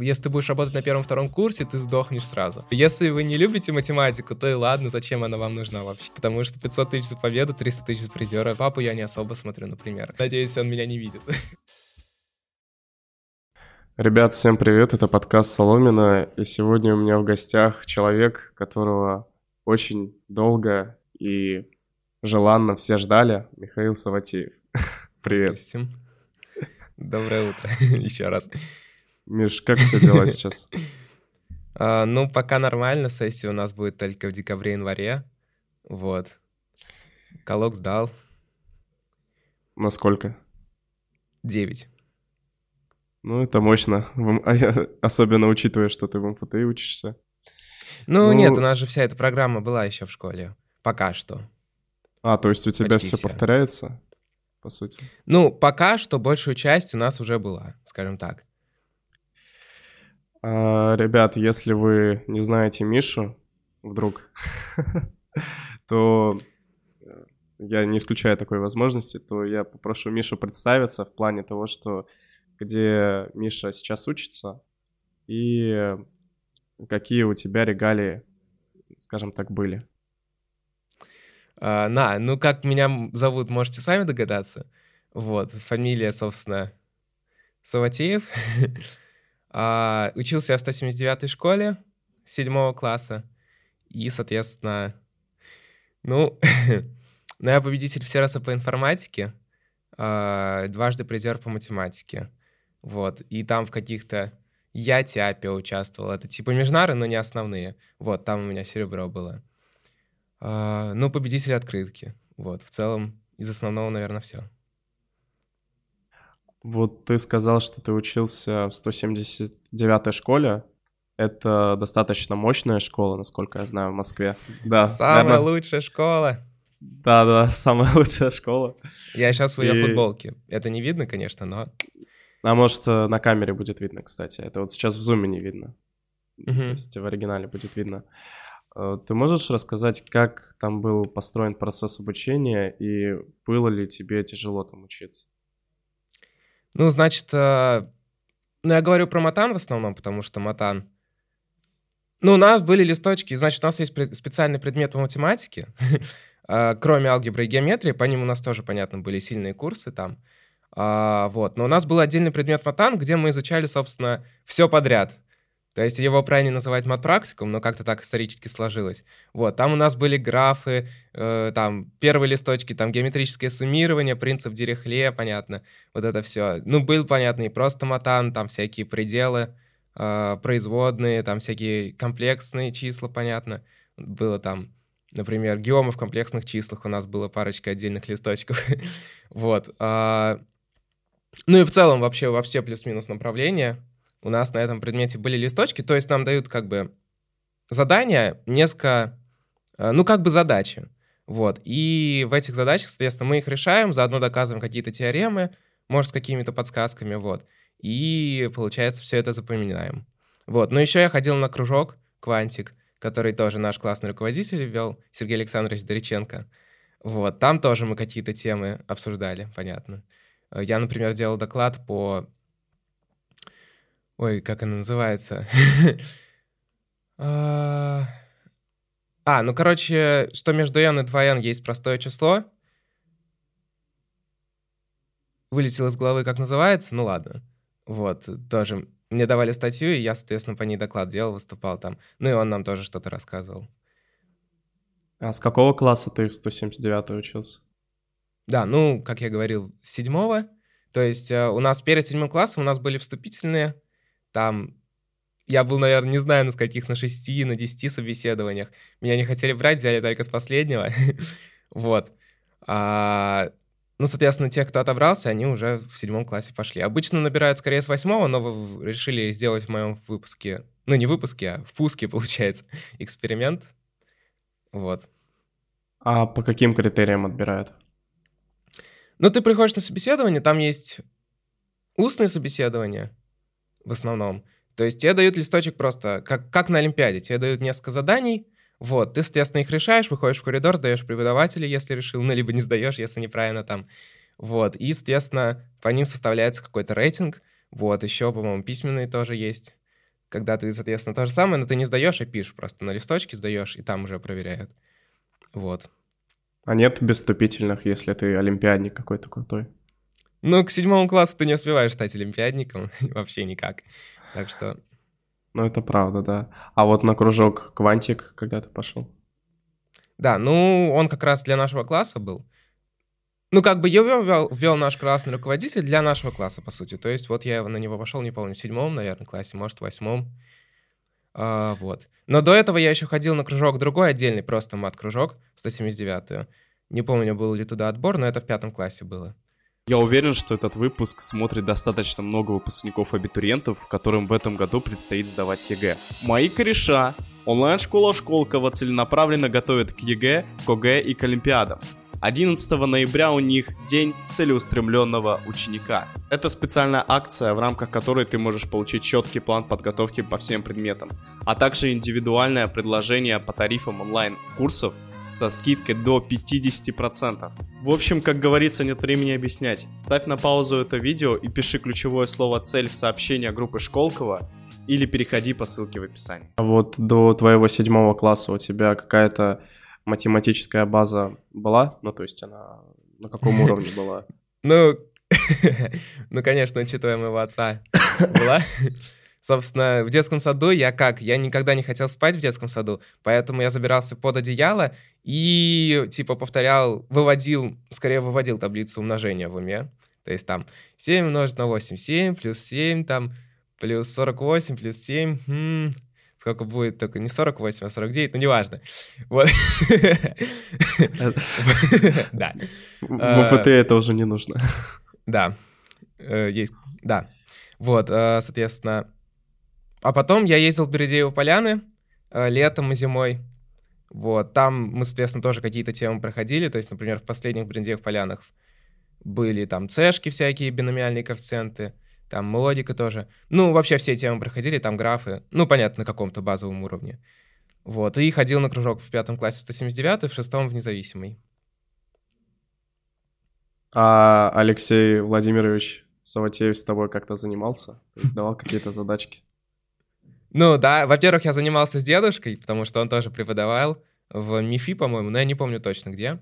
если ты будешь работать на первом-втором курсе, ты сдохнешь сразу. Если вы не любите математику, то и ладно, зачем она вам нужна вообще? Потому что 500 тысяч за победу, 300 тысяч за призера. Папу я не особо смотрю, например. Надеюсь, он меня не видит. Ребят, всем привет, это подкаст Соломина, и сегодня у меня в гостях человек, которого очень долго и желанно все ждали, Михаил Саватеев. Привет. Допустим. Доброе утро еще раз. Миш, как у тебя дела сейчас? А, ну, пока нормально, сессия у нас будет только в декабре-январе, вот. Колок сдал. Насколько? Девять. Ну, это мощно, а особенно учитывая, что ты в МФТИ учишься. Ну, ну, нет, у нас же вся эта программа была еще в школе. Пока что. А, то есть у тебя все, все повторяется, по сути? Ну, пока что большую часть у нас уже была, скажем так. А, ребят, если вы не знаете Мишу, вдруг, то э, я не исключаю такой возможности, то я попрошу Мишу представиться в плане того, что где Миша сейчас учится и какие у тебя регалии, скажем так, были. А, на, ну как меня зовут, можете сами догадаться. Вот, фамилия, собственно, Саватеев. а, учился я в 179-й школе 7 класса. И, соответственно, ну, ну, я победитель все раза по информатике, а, дважды призер по математике. Вот, и там в каких-то... Я Тиапе участвовал. Это типа межнары, но не основные. Вот, там у меня серебро было. А, ну, победитель открытки. Вот, в целом, из основного, наверное, все. Вот ты сказал, что ты учился в 179-й школе. Это достаточно мощная школа, насколько я знаю, в Москве. Да, Самая наверное... лучшая школа. Да, да, самая лучшая школа. Я сейчас в ее И... футболке. Это не видно, конечно, но а может, э, на камере будет видно, кстати. Это вот сейчас в зуме не видно. Uh-huh. То есть в оригинале будет видно. Э, ты можешь рассказать, как там был построен процесс обучения и было ли тебе тяжело там учиться? Ну, значит, э, ну, я говорю про матан в основном, потому что матан... Ну, у нас были листочки, значит, у нас есть специальный предмет по математике, кроме алгебры и геометрии, по ним у нас тоже, понятно, были сильные курсы там. А, вот. Но у нас был отдельный предмет матан, где мы изучали, собственно, все подряд. То есть его правильно называть матпрактикум, но как-то так исторически сложилось. Вот, там у нас были графы, э, там первые листочки, там геометрическое суммирование, принцип Дирихле, понятно, вот это все. Ну, был понятно и просто матан, там всякие пределы, э, производные, там всякие комплексные числа, понятно. Было там, например, геомы в комплексных числах, у нас было парочка отдельных листочков. вот. А, ну и в целом вообще во все плюс-минус направления у нас на этом предмете были листочки, то есть нам дают как бы задания, несколько, э, ну как бы задачи. Вот. И в этих задачах, соответственно, мы их решаем, заодно доказываем какие-то теоремы, может, с какими-то подсказками, вот. И, получается, все это запоминаем. Вот. Но еще я ходил на кружок «Квантик», который тоже наш классный руководитель вел, Сергей Александрович Дориченко. Вот. Там тоже мы какие-то темы обсуждали, понятно. Э, я, например, делал доклад по... Ой, как она называется? А, а, ну, короче, что между n и 2n есть простое число. Вылетел из головы, как называется, ну ладно. Вот, тоже. Мне давали статью, и я, соответственно, по ней доклад делал, выступал там. Ну и он нам тоже что-то рассказывал. А с какого класса ты в 179 учился? Да, ну, как я говорил, с седьмого. То есть э, у нас перед седьмым классом у нас были вступительные. Там я был, наверное, не знаю, на скольких, на шести, на десяти собеседованиях. Меня не хотели брать, взяли только с последнего. вот. А, ну, соответственно, те, кто отобрался, они уже в седьмом классе пошли. Обычно набирают скорее с восьмого, но вы решили сделать в моем выпуске, ну, не выпуске, а в пуске, получается, эксперимент. Вот. А по каким критериям отбирают? Ну, ты приходишь на собеседование, там есть устные собеседования в основном. То есть тебе дают листочек просто, как, как на Олимпиаде, тебе дают несколько заданий, вот, ты, соответственно, их решаешь, выходишь в коридор, сдаешь преподавателя, если решил, ну, либо не сдаешь, если неправильно там. Вот, и, соответственно, по ним составляется какой-то рейтинг. Вот, еще, по-моему, письменные тоже есть. когда ты, соответственно, то же самое, но ты не сдаешь, а пишешь просто на листочке сдаешь, и там уже проверяют. Вот. А нет без вступительных, если ты олимпиадник какой-то крутой? Ну, к седьмому классу ты не успеваешь стать олимпиадником, вообще никак. Так что... Ну, это правда, да. А вот на кружок «Квантик» когда ты пошел? Да, ну, он как раз для нашего класса был. Ну, как бы его ввел, ввел наш классный руководитель для нашего класса, по сути. То есть вот я на него пошел, не помню, в седьмом, наверное, классе, может, в восьмом. А, вот. Но до этого я еще ходил на кружок другой, отдельный, просто мат-кружок, 179-ю. Не помню, был ли туда отбор, но это в пятом классе было. Я уверен, что этот выпуск смотрит достаточно много выпускников-абитуриентов, которым в этом году предстоит сдавать ЕГЭ. Мои кореша, онлайн-школа Школково целенаправленно готовит к ЕГЭ, к ОГЭ и к Олимпиадам. 11 ноября у них День целеустремленного ученика. Это специальная акция, в рамках которой ты можешь получить четкий план подготовки по всем предметам, а также индивидуальное предложение по тарифам онлайн-курсов со скидкой до 50%. В общем, как говорится, нет времени объяснять. Ставь на паузу это видео и пиши ключевое слово «цель» в сообщение группы Школкова или переходи по ссылке в описании. А вот до твоего седьмого класса у тебя какая-то математическая база была? Ну, то есть она на каком уровне была? Ну, ну, конечно, учитывая моего отца, была. Собственно, в детском саду я как? Я никогда не хотел спать в детском саду, поэтому я забирался под одеяло и, типа, повторял, выводил, скорее выводил таблицу умножения в уме. То есть там 7 умножить на 8, 7 плюс 7, там плюс 48 плюс 7, хм, сколько будет, только не 48, а 49, ну неважно. Вот. Да. В ВПТ это уже не нужно. Да. Э, есть, да. Вот, э, соответственно. А потом я ездил в Бередеево поляны э, летом и зимой. Вот, там мы, соответственно, тоже какие-то темы проходили. То есть, например, в последних Бередеевых полянах были там цешки всякие, биномиальные коэффициенты там мелодика тоже. Ну, вообще все темы проходили, там графы, ну, понятно, на каком-то базовом уровне. Вот, и ходил на кружок в пятом классе в 179 в шестом в независимый. А Алексей Владимирович Саватеев с тобой как-то занимался? То есть давал какие-то задачки? Ну да, во-первых, я занимался с дедушкой, потому что он тоже преподавал в МИФИ, по-моему, но я не помню точно где.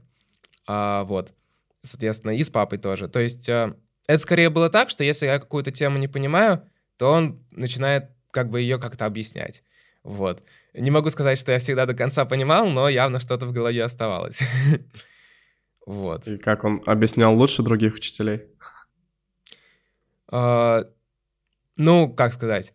А, вот, соответственно, и с папой тоже. То есть э, это скорее было так, что если я какую-то тему не понимаю, то он начинает как бы ее как-то объяснять. Вот. Не могу сказать, что я всегда до конца понимал, но явно что-то в голове оставалось. Вот. И как он объяснял лучше других учителей? А, ну, как сказать?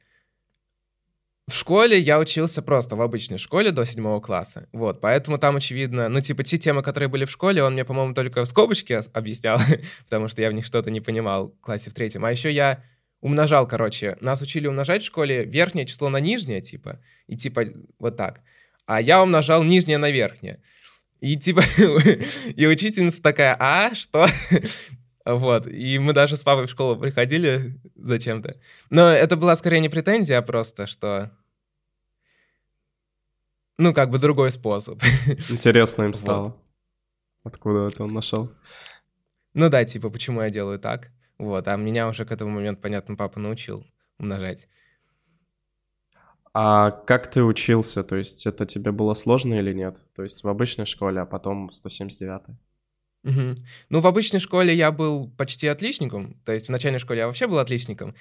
В школе я учился просто в обычной школе до седьмого класса. Вот, поэтому там, очевидно, ну, типа, те темы, которые были в школе, он мне, по-моему, только в скобочке объяснял, потому что я в них что-то не понимал в классе в третьем. А еще я умножал, короче. Нас учили умножать в школе верхнее число на нижнее, типа, и типа вот так. А я умножал нижнее на верхнее. И типа, и учительница такая, а, что? Вот, и мы даже с папой в школу приходили зачем-то. Но это была скорее не претензия, а просто, что ну, как бы другой способ. Интересно им стало. Вот. Откуда это он нашел? Ну да, типа, почему я делаю так. Вот, а меня уже к этому моменту, понятно, папа научил умножать. А как ты учился? То есть это тебе было сложно или нет? То есть в обычной школе, а потом в 179-й? Угу. Ну, в обычной школе я был почти отличником. То есть в начальной школе я вообще был отличником.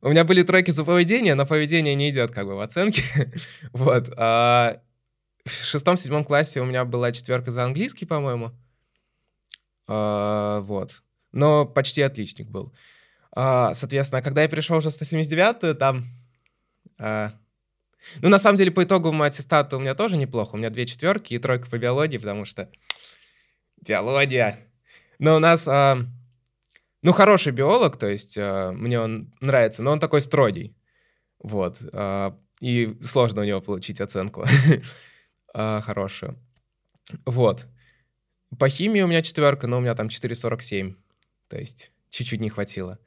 У меня были тройки за поведение, но поведение не идет как бы в оценке. вот. А в шестом-седьмом классе у меня была четверка за английский, по-моему. А, вот. Но почти отличник был. А, соответственно, когда я перешел уже в 179 там... А, ну, на самом деле, по итоговому аттестату у меня тоже неплохо. У меня две четверки и тройка по биологии, потому что... Биология. Но у нас... А, ну, хороший биолог, то есть а, мне он нравится, но он такой строгий. Вот. А, и сложно у него получить оценку. э, хорошую. Вот. По химии у меня четверка, но у меня там 4,47. То есть чуть-чуть не хватило.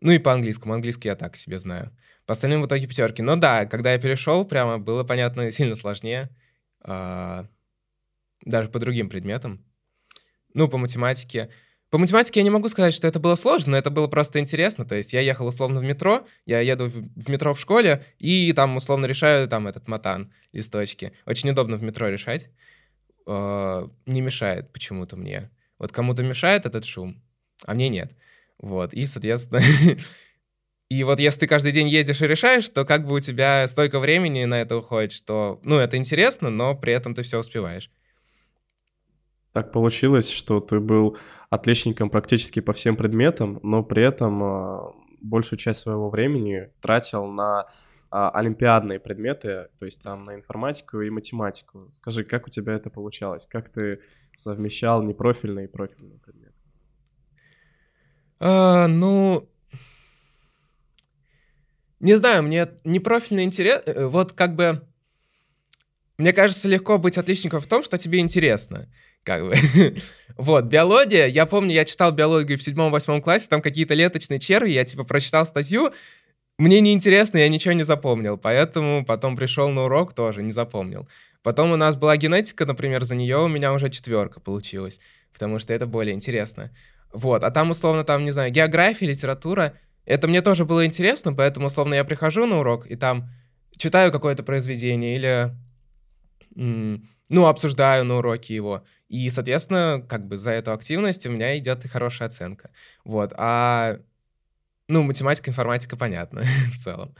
Ну и по английскому. Английский я так себе знаю. По остальным в итоге пятерки. Но да, когда я перешел, прямо было понятно сильно сложнее. Э, даже по другим предметам. Ну, по математике. По математике я не могу сказать, что это было сложно, но это было просто интересно. То есть я ехал условно в метро, я еду в метро в школе, и там условно решаю там этот матан, листочки. Очень удобно в метро решать. Э, не мешает почему-то мне. Вот кому-то мешает этот шум, а мне нет. Вот, и, соответственно, и вот если ты каждый день ездишь и решаешь, то как бы у тебя столько времени на это уходит, что, ну, это интересно, но при этом ты все успеваешь. Так получилось, что ты был отличником практически по всем предметам, но при этом э, большую часть своего времени тратил на э, олимпиадные предметы, то есть там на информатику и математику. Скажи, как у тебя это получалось? Как ты совмещал непрофильные и профильные предметы? А, ну, не знаю, мне непрофильный интерес... Э, вот как бы... Мне кажется, легко быть отличником в том, что тебе интересно. Как бы. вот, биология. Я помню, я читал биологию в седьмом-восьмом классе, там какие-то леточные черви, я типа прочитал статью, мне неинтересно, я ничего не запомнил, поэтому потом пришел на урок, тоже не запомнил. Потом у нас была генетика, например, за нее у меня уже четверка получилась, потому что это более интересно. Вот, а там условно, там, не знаю, география, литература, это мне тоже было интересно, поэтому условно я прихожу на урок и там читаю какое-то произведение или, ну, обсуждаю на уроке его. И, соответственно, как бы за эту активность у меня идет и хорошая оценка. Вот, а, ну, математика, информатика, понятно в целом.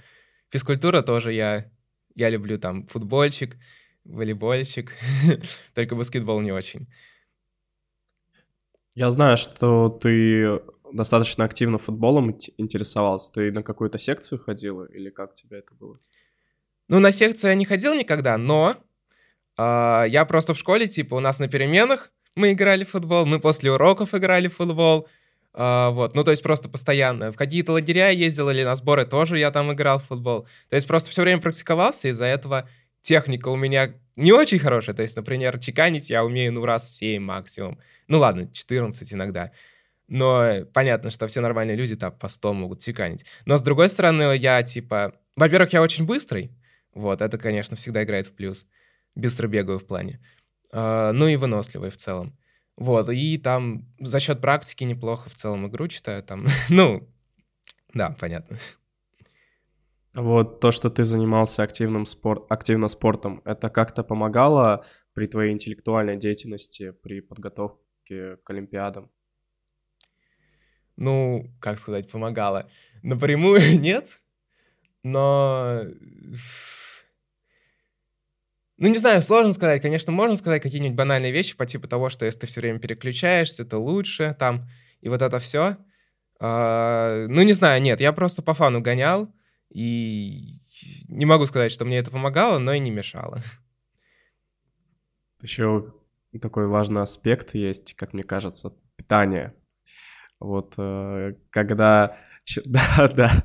Физкультура тоже я, я люблю там футбольчик, волейбольчик, только баскетбол не очень. Я знаю, что ты достаточно активно футболом интересовался. Ты на какую-то секцию ходил или как у тебя это было? Ну, на секцию я не ходил никогда, но э, я просто в школе, типа, у нас на переменах мы играли в футбол, мы после уроков играли в футбол. Uh, вот, ну то есть просто постоянно. В какие-то лагеря ездил или на сборы тоже я там играл в футбол. То есть просто все время практиковался, из-за этого техника у меня не очень хорошая. То есть, например, чеканить я умею ну раз 7 максимум. Ну ладно, 14 иногда. Но понятно, что все нормальные люди там по 100 могут чеканить. Но с другой стороны, я типа... Во-первых, я очень быстрый. Вот, это, конечно, всегда играет в плюс. Быстро бегаю в плане. Uh, ну и выносливый в целом. Вот, и там за счет практики неплохо в целом игру читаю. Там, ну, да, понятно. Вот то, что ты занимался активным спорт, активно спортом, это как-то помогало при твоей интеллектуальной деятельности, при подготовке к Олимпиадам? ну, как сказать, помогала. Напрямую нет, но... Ну, не знаю, сложно сказать. Конечно, можно сказать какие-нибудь банальные вещи по типу того, что если ты все время переключаешься, то лучше, там, и вот это все. А, ну, не знаю, нет, я просто по фану гонял, и не могу сказать, что мне это помогало, но и не мешало. Еще такой важный аспект есть, как мне кажется, питание. Вот э, когда... Да, да.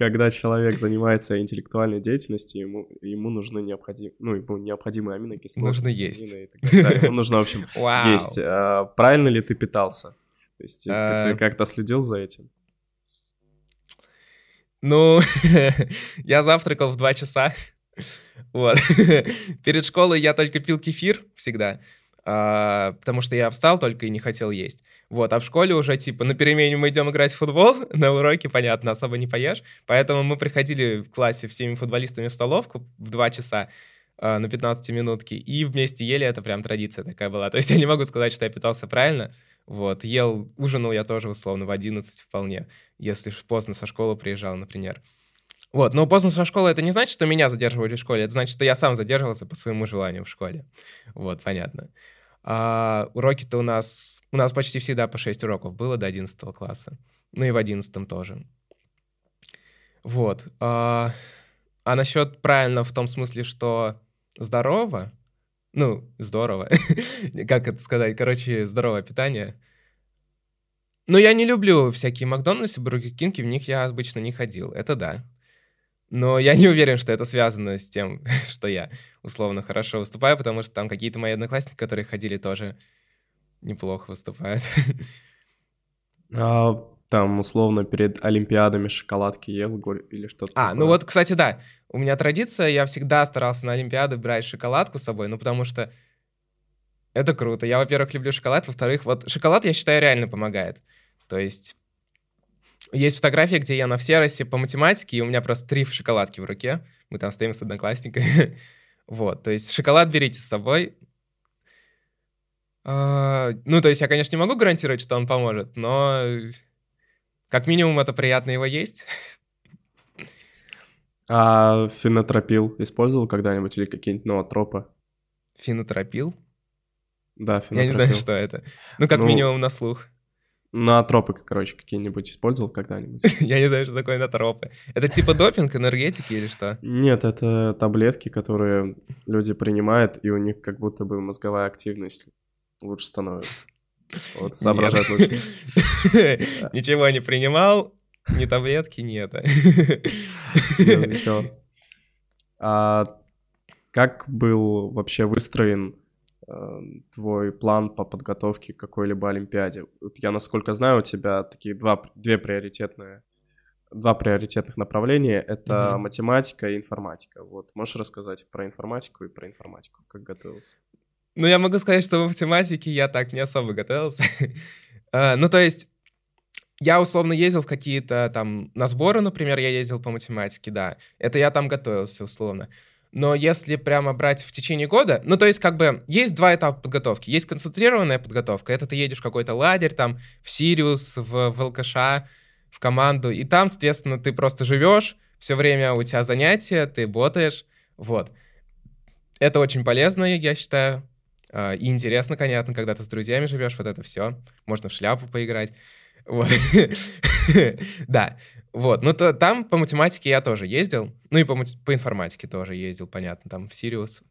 Когда человек занимается интеллектуальной деятельностью, ему, ему нужны необходимые, ну, ему необходимые аминокислоты. Нужно есть. Ему нужно, в общем, есть. А, правильно ли ты питался? То есть ты а. как-то следил за этим? Ну, я завтракал в 2 часа. Вот. Перед школой я только пил кефир всегда, а, потому что я встал только и не хотел есть. Вот, а в школе уже, типа, на перемене мы идем играть в футбол, на уроке, понятно, особо не поешь, поэтому мы приходили в классе всеми футболистами в столовку в 2 часа, э, на 15 минутки, и вместе ели, это прям традиция такая была. То есть я не могу сказать, что я питался правильно, вот, ел, ужинал я тоже условно в 11 вполне, если поздно со школы приезжал, например. Вот, но поздно со школы это не значит, что меня задерживали в школе, это значит, что я сам задерживался по своему желанию в школе. Вот, понятно. А уроки-то у нас... У нас почти всегда по 6 уроков было до 11 класса. Ну и в 11 тоже. Вот. А, а насчет правильно в том смысле, что здорово, ну, здорово, как это сказать, короче, здоровое питание. Но я не люблю всякие Макдональдсы, Бургер Кинги, в них я обычно не ходил, это да. Но я не уверен, что это связано с тем, что я условно хорошо выступаю, потому что там какие-то мои одноклассники, которые ходили, тоже неплохо выступают. А, там, условно, перед Олимпиадами шоколадки ел или что-то А, такое. ну вот, кстати, да. У меня традиция, я всегда старался на Олимпиады брать шоколадку с собой, ну потому что Это круто. Я, во-первых, люблю шоколад, во-вторых, вот шоколад, я считаю, реально помогает. То есть есть фотография, где я на всеросе по математике, и у меня просто три шоколадки в руке. Мы там стоим с одноклассниками. вот, то есть шоколад берите с собой. А, ну, то есть я, конечно, не могу гарантировать, что он поможет, но как минимум это приятно его есть. А фенотропил использовал когда-нибудь или какие-нибудь ноотропы? Фенотропил? Да, фенотропил. Я не знаю, что это. Ну, как ну, минимум на слух. Ноотропы, короче, какие-нибудь использовал когда-нибудь? Я не знаю, что такое ноотропы. Это типа допинг, энергетики или что? Нет, это таблетки, которые люди принимают, и у них как будто бы мозговая активность лучше становится. Вот, соображать лучше. Ничего не принимал, ни таблетки, ни это. А как был вообще выстроен твой план по подготовке к какой-либо Олимпиаде? Вот я, насколько знаю, у тебя такие два, две приоритетные два приоритетных направления — это mm-hmm. математика и информатика. Вот, можешь рассказать про информатику и про информатику, как готовился? Ну, я могу сказать, что в математике я так не особо готовился. uh, ну, то есть, я условно ездил в какие-то там на сборы, например, я ездил по математике, да. Это я там готовился условно. Но если прямо брать в течение года, ну, то есть, как бы, есть два этапа подготовки. Есть концентрированная подготовка, это ты едешь в какой-то лагерь, там, в Сириус, в, в ЛКШ, в команду, и там, соответственно, ты просто живешь, все время у тебя занятия, ты ботаешь, вот. Это очень полезно, я считаю. А, и интересно, понятно, когда ты с друзьями живешь, вот это все. Можно в шляпу поиграть. Вот. да, вот. Ну, то, там по математике я тоже ездил. Ну, и по, по информатике тоже ездил, понятно. Там в Сириус,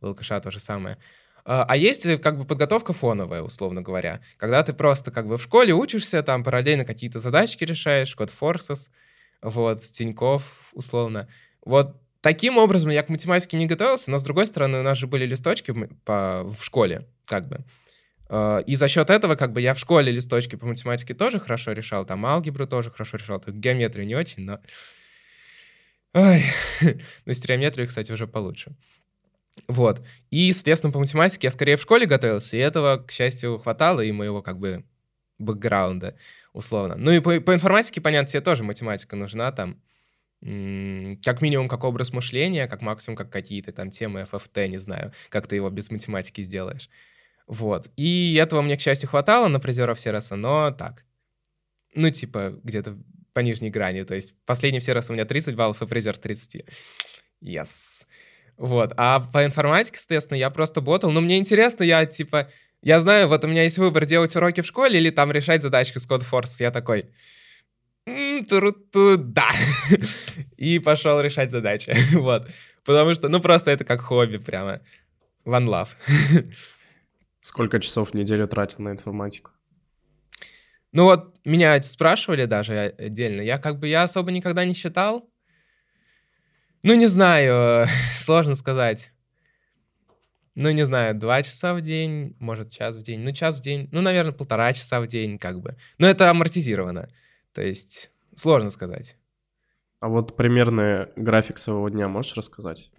в ЛКШ то же самое. А, а есть э, как бы подготовка фоновая, условно говоря. Когда ты просто как бы в школе учишься, там параллельно какие-то задачки решаешь, код Форсес, вот, Тиньков, условно. Вот таким образом я к математике не готовился, но с другой стороны у нас же были листочки по, в школе, как бы. А, и за счет этого, как бы, я в школе листочки по математике тоже хорошо решал, там алгебру тоже хорошо решал, так геометрию не очень, но... Ой, ну, стереометрию, кстати, уже получше. Вот. И, соответственно, по математике я скорее в школе готовился, и этого, к счастью, хватало, и моего, как бы, бэкграунда, условно. Ну и по, по информатике, понятно, тебе тоже математика нужна, там, как минимум как образ мышления, как максимум как какие-то там темы FFT, не знаю, как ты его без математики сделаешь. Вот. И этого мне, к счастью, хватало на призеров Сероса, но так. Ну, типа, где-то по нижней грани. То есть последний Серос у меня 30 баллов и призер 30. Yes. Вот. А по информатике, соответственно, я просто ботал. Но мне интересно, я, типа, я знаю, вот у меня есть выбор делать уроки в школе или там решать задачки с Code Force. Я такой, да. И пошел решать задачи. вот. Потому что, ну, просто это как хобби прямо. One love. Сколько часов в неделю тратил на информатику? Ну вот, меня спрашивали даже отдельно. Я как бы, я особо никогда не считал. Ну, не знаю, сложно сказать. Ну, не знаю, два часа в день, может, час в день. Ну, час в день, ну, наверное, полтора часа в день, как бы. Но это амортизировано. То есть, сложно сказать. А вот примерный график своего дня можешь рассказать?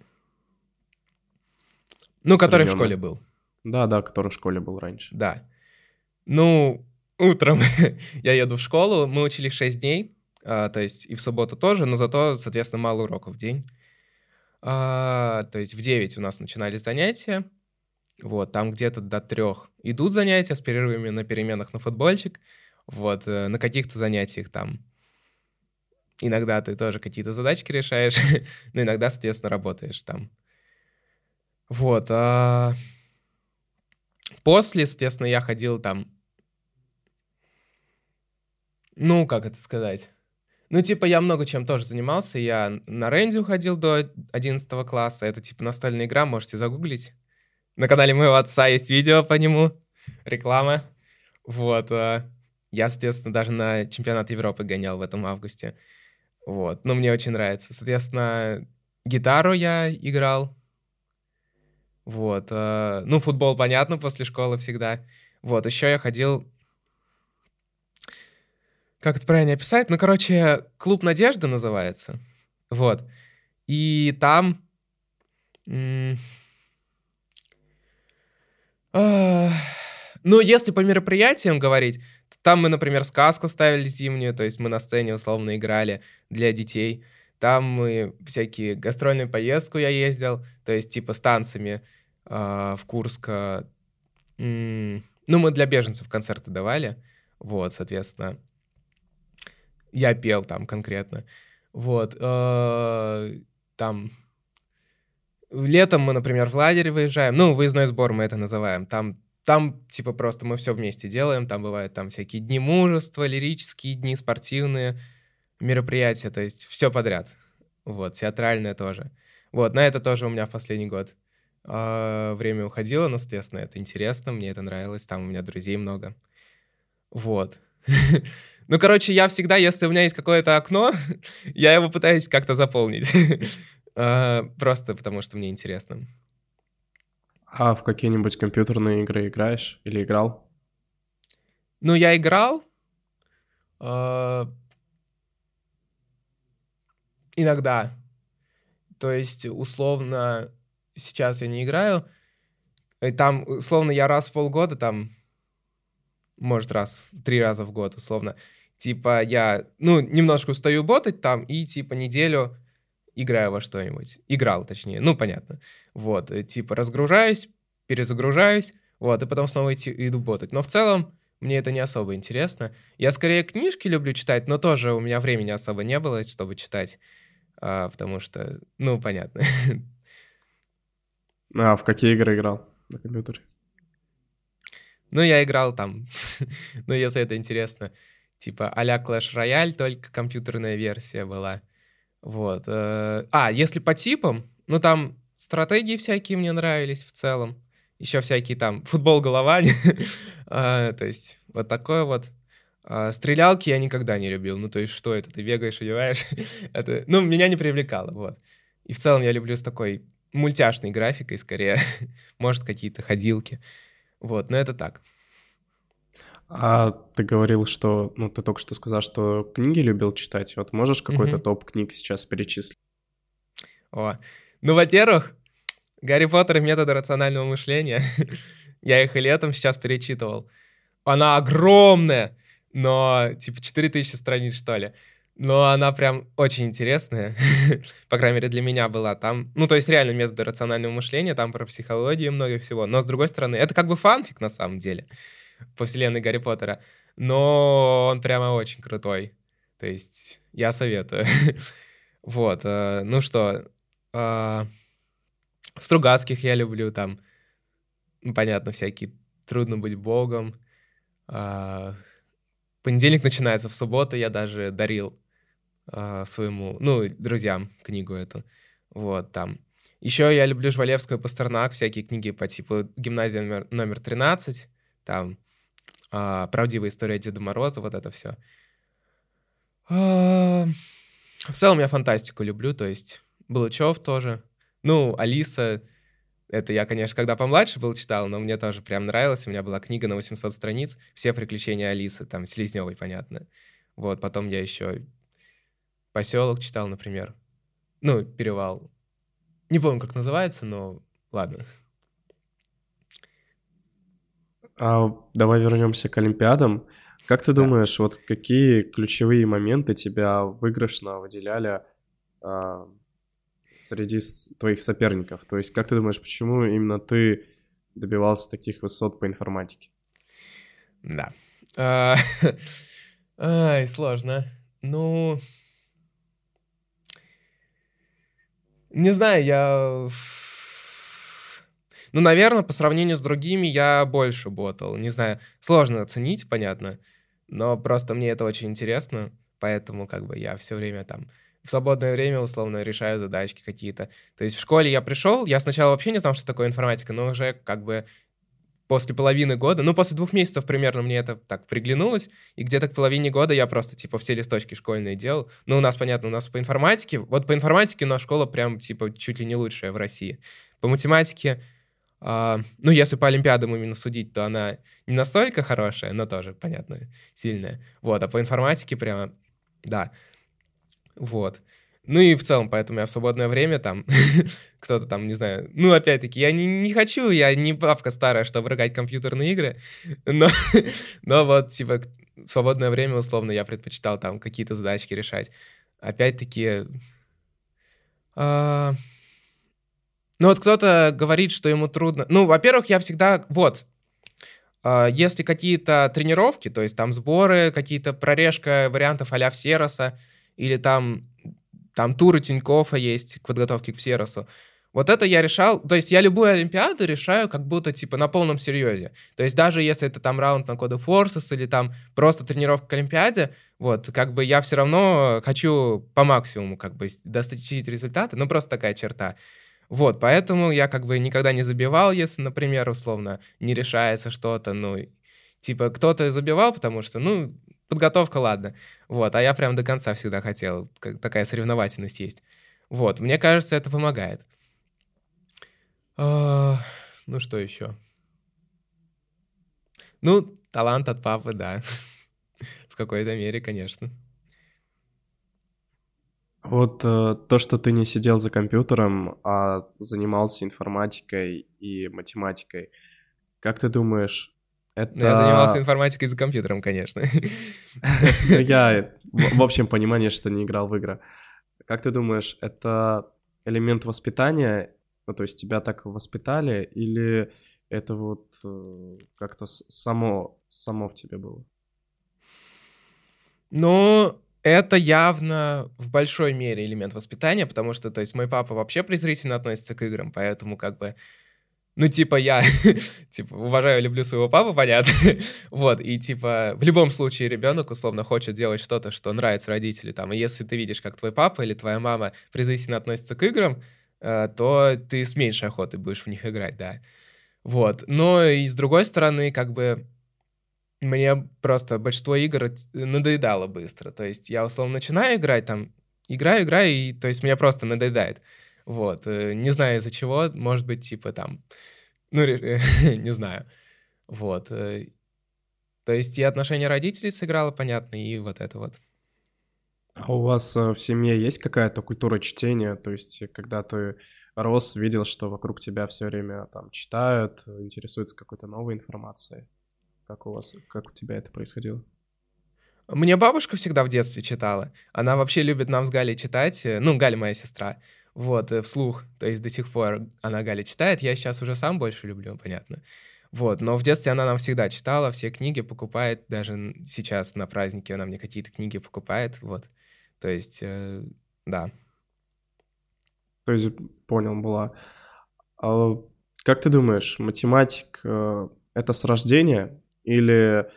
Ну, который в школе был. Да, да, который в школе был раньше. Да. Ну, утром я еду в школу, мы учили 6 дней, а, то есть и в субботу тоже, но зато, соответственно, мало уроков в день. А, то есть в 9 у нас начинались занятия, вот, там где-то до трех идут занятия с перерывами на переменах на футбольчик, вот, э, на каких-то занятиях там иногда ты тоже какие-то задачки решаешь, но иногда, соответственно, работаешь там. Вот, а... После, соответственно, я ходил там... Ну, как это сказать? Ну, типа, я много чем тоже занимался. Я на Рэнди уходил до 11 класса. Это, типа, настольная игра, можете загуглить. На канале моего отца есть видео по нему. Реклама. Вот. А, я, соответственно, даже на чемпионат Европы гонял в этом августе. Вот. Ну, мне очень нравится. Соответственно, гитару я играл. Вот. Э, ну, футбол, понятно, после школы всегда. Вот, еще я ходил... Как это правильно описать? Ну, короче, клуб «Надежда» называется. Вот. И там... Ну, если по мероприятиям говорить, там мы, например, сказку ставили зимнюю, то есть мы на сцене условно играли для детей. Там мы всякие гастрольную поездку я ездил, то есть типа с танцами э, в Курск. Э, ну, мы для беженцев концерты давали, вот, соответственно. Я пел там конкретно. Вот. Э, там летом мы, например, в лагере выезжаем. Ну, выездной сбор мы это называем. Там там, типа, просто мы все вместе делаем. Там бывают там всякие дни мужества, лирические дни, спортивные мероприятия. То есть все подряд. Вот, театральное тоже. Вот, на это тоже у меня в последний год э, время уходило, но, соответственно, это интересно, мне это нравилось. Там у меня друзей много. Вот. Ну, короче, я всегда, если у меня есть какое-то окно, я его пытаюсь как-то заполнить. А, просто потому что мне интересно. А в какие-нибудь компьютерные игры играешь или играл? Ну, я играл. Иногда. То есть, условно, сейчас я не играю. И там, условно, я раз в полгода, там, может, раз, три раза в год, условно. Типа, я, ну, немножко устаю ботать там, и, типа, неделю играю во что-нибудь. Играл, точнее, ну, понятно. Вот, э, типа, разгружаюсь, перезагружаюсь, вот, и потом снова идти, иду ботать. Но в целом мне это не особо интересно. Я скорее книжки люблю читать, но тоже у меня времени особо не было, чтобы читать, а, потому что, ну, понятно. А в какие игры играл на компьютере? Ну, я играл там, ну, если это интересно, типа а-ля Clash Royale, только компьютерная версия была. Вот. Э, а, если по типам, ну там стратегии всякие мне нравились в целом. Еще всякие там футбол голова. а, то есть вот такое вот. А, стрелялки я никогда не любил. Ну, то есть, что это? Ты бегаешь, одеваешь? это, ну, меня не привлекало, вот. И в целом я люблю с такой мультяшной графикой скорее. Может, какие-то ходилки. Вот, но это так. А ты говорил, что, ну, ты только что сказал, что книги любил читать. Вот можешь какой-то топ книг сейчас перечислить? О, ну, во-первых, Гарри Поттер и методы рационального мышления. Я их и летом сейчас перечитывал. Она огромная, но типа 4000 страниц, что ли. Но она прям очень интересная, по крайней мере, для меня была. Там, ну, то есть реально методы рационального мышления, там про психологию много всего. Но, с другой стороны, это как бы фанфик на самом деле по вселенной Гарри Поттера. Но он прямо очень крутой. То есть я советую. вот. Э, ну что, э, Стругацких я люблю там. Понятно, всякие «Трудно быть богом». Э, понедельник начинается в субботу. Я даже дарил своему, ну, друзьям книгу эту. Вот, там. Еще я люблю Жвалевскую Пастернак, всякие книги по типу «Гимназия номер, номер 13», там а, правдивая история Деда Мороза, вот это все. А, в целом я фантастику люблю, то есть Балычев тоже. Ну, Алиса, это я, конечно, когда помладше был, читал, но мне тоже прям нравилось. У меня была книга на 800 страниц, все приключения Алисы, там, Слизневой, понятно. Вот, потом я еще поселок читал, например. Ну, перевал. Не помню, как называется, но ладно. А, давай вернемся к Олимпиадам. Как ты думаешь, вот какие ключевые моменты тебя выигрышно выделяли а, среди твоих соперников? То есть, как ты думаешь, почему именно ты добивался таких высот по информатике? Да. А, ай, сложно. Ну, не знаю, я ну, наверное, по сравнению с другими я больше ботал. Не знаю, сложно оценить, понятно, но просто мне это очень интересно, поэтому как бы я все время там в свободное время условно решаю задачки какие-то. То есть в школе я пришел, я сначала вообще не знал, что такое информатика, но уже как бы после половины года, ну, после двух месяцев примерно мне это так приглянулось, и где-то к половине года я просто, типа, все листочки школьные делал. Ну, у нас, понятно, у нас по информатике, вот по информатике у нас школа прям, типа, чуть ли не лучшая в России. По математике а, ну, если по Олимпиадам именно судить, то она не настолько хорошая, но тоже, понятно, сильная. Вот, а по информатике прямо, да. Вот. Ну и в целом, поэтому я в свободное время там, кто-то там, не знаю, ну опять-таки, я не, не хочу, я не бабка старая, чтобы играть компьютерные игры, но, но вот, типа, в свободное время, условно, я предпочитал там какие-то задачки решать. Опять-таки, э, ну вот кто-то говорит, что ему трудно. Ну, во-первых, я всегда, вот, э, если какие-то тренировки, то есть там сборы, какие-то прорежка вариантов а-ля Всероса, или там там туры Тинькоффа есть к подготовке к Всеросу. Вот это я решал, то есть я любую Олимпиаду решаю как будто типа на полном серьезе. То есть даже если это там раунд на коды Forces или там просто тренировка к Олимпиаде, вот, как бы я все равно хочу по максимуму как бы достичь результаты, ну просто такая черта. Вот, поэтому я как бы никогда не забивал, если, например, условно не решается что-то, ну, типа кто-то забивал, потому что, ну, подготовка, ладно. Вот, а я прям до конца всегда хотел. Как, такая соревновательность есть. Вот, мне кажется, это помогает. А, ну, что еще? Ну, талант от папы, да. В какой-то мере, конечно. Вот э, то, что ты не сидел за компьютером, а занимался информатикой и математикой, как ты думаешь, это... Я занимался информатикой за компьютером, конечно. Ну, я в общем понимании, что не играл в игры. Как ты думаешь, это элемент воспитания? Ну, то есть тебя так воспитали или это вот э, как-то само, само в тебе было? Ну, это явно в большой мере элемент воспитания, потому что, то есть, мой папа вообще презрительно относится к играм, поэтому как бы ну, типа, я, типа, уважаю, люблю своего папу, понятно. вот, и, типа, в любом случае ребенок, условно, хочет делать что-то, что нравится родителю, там, и если ты видишь, как твой папа или твоя мама презрительно относятся к играм, э, то ты с меньшей охотой будешь в них играть, да. Вот, но и с другой стороны, как бы, мне просто большинство игр надоедало быстро, то есть я, условно, начинаю играть, там, играю, играю, и, то есть, мне просто надоедает. Вот, э, не знаю из-за чего, может быть, типа там, ну, не знаю. Вот. Э, то есть и отношение родителей сыграло, понятно, и вот это вот. А у вас э, в семье есть какая-то культура чтения? То есть, когда ты рос, видел, что вокруг тебя все время там читают, интересуются какой-то новой информацией? Как у вас, как у тебя это происходило? Мне бабушка всегда в детстве читала. Она вообще любит нам с Галей читать. Ну, Галя моя сестра. Вот, э, вслух. То есть до сих пор она Галя читает. Я сейчас уже сам больше люблю, понятно. Вот, но в детстве она нам всегда читала, все книги покупает, даже сейчас на празднике она мне какие-то книги покупает, вот. То есть, э, да. То есть, понял, была. А как ты думаешь, математик э, это с рождения или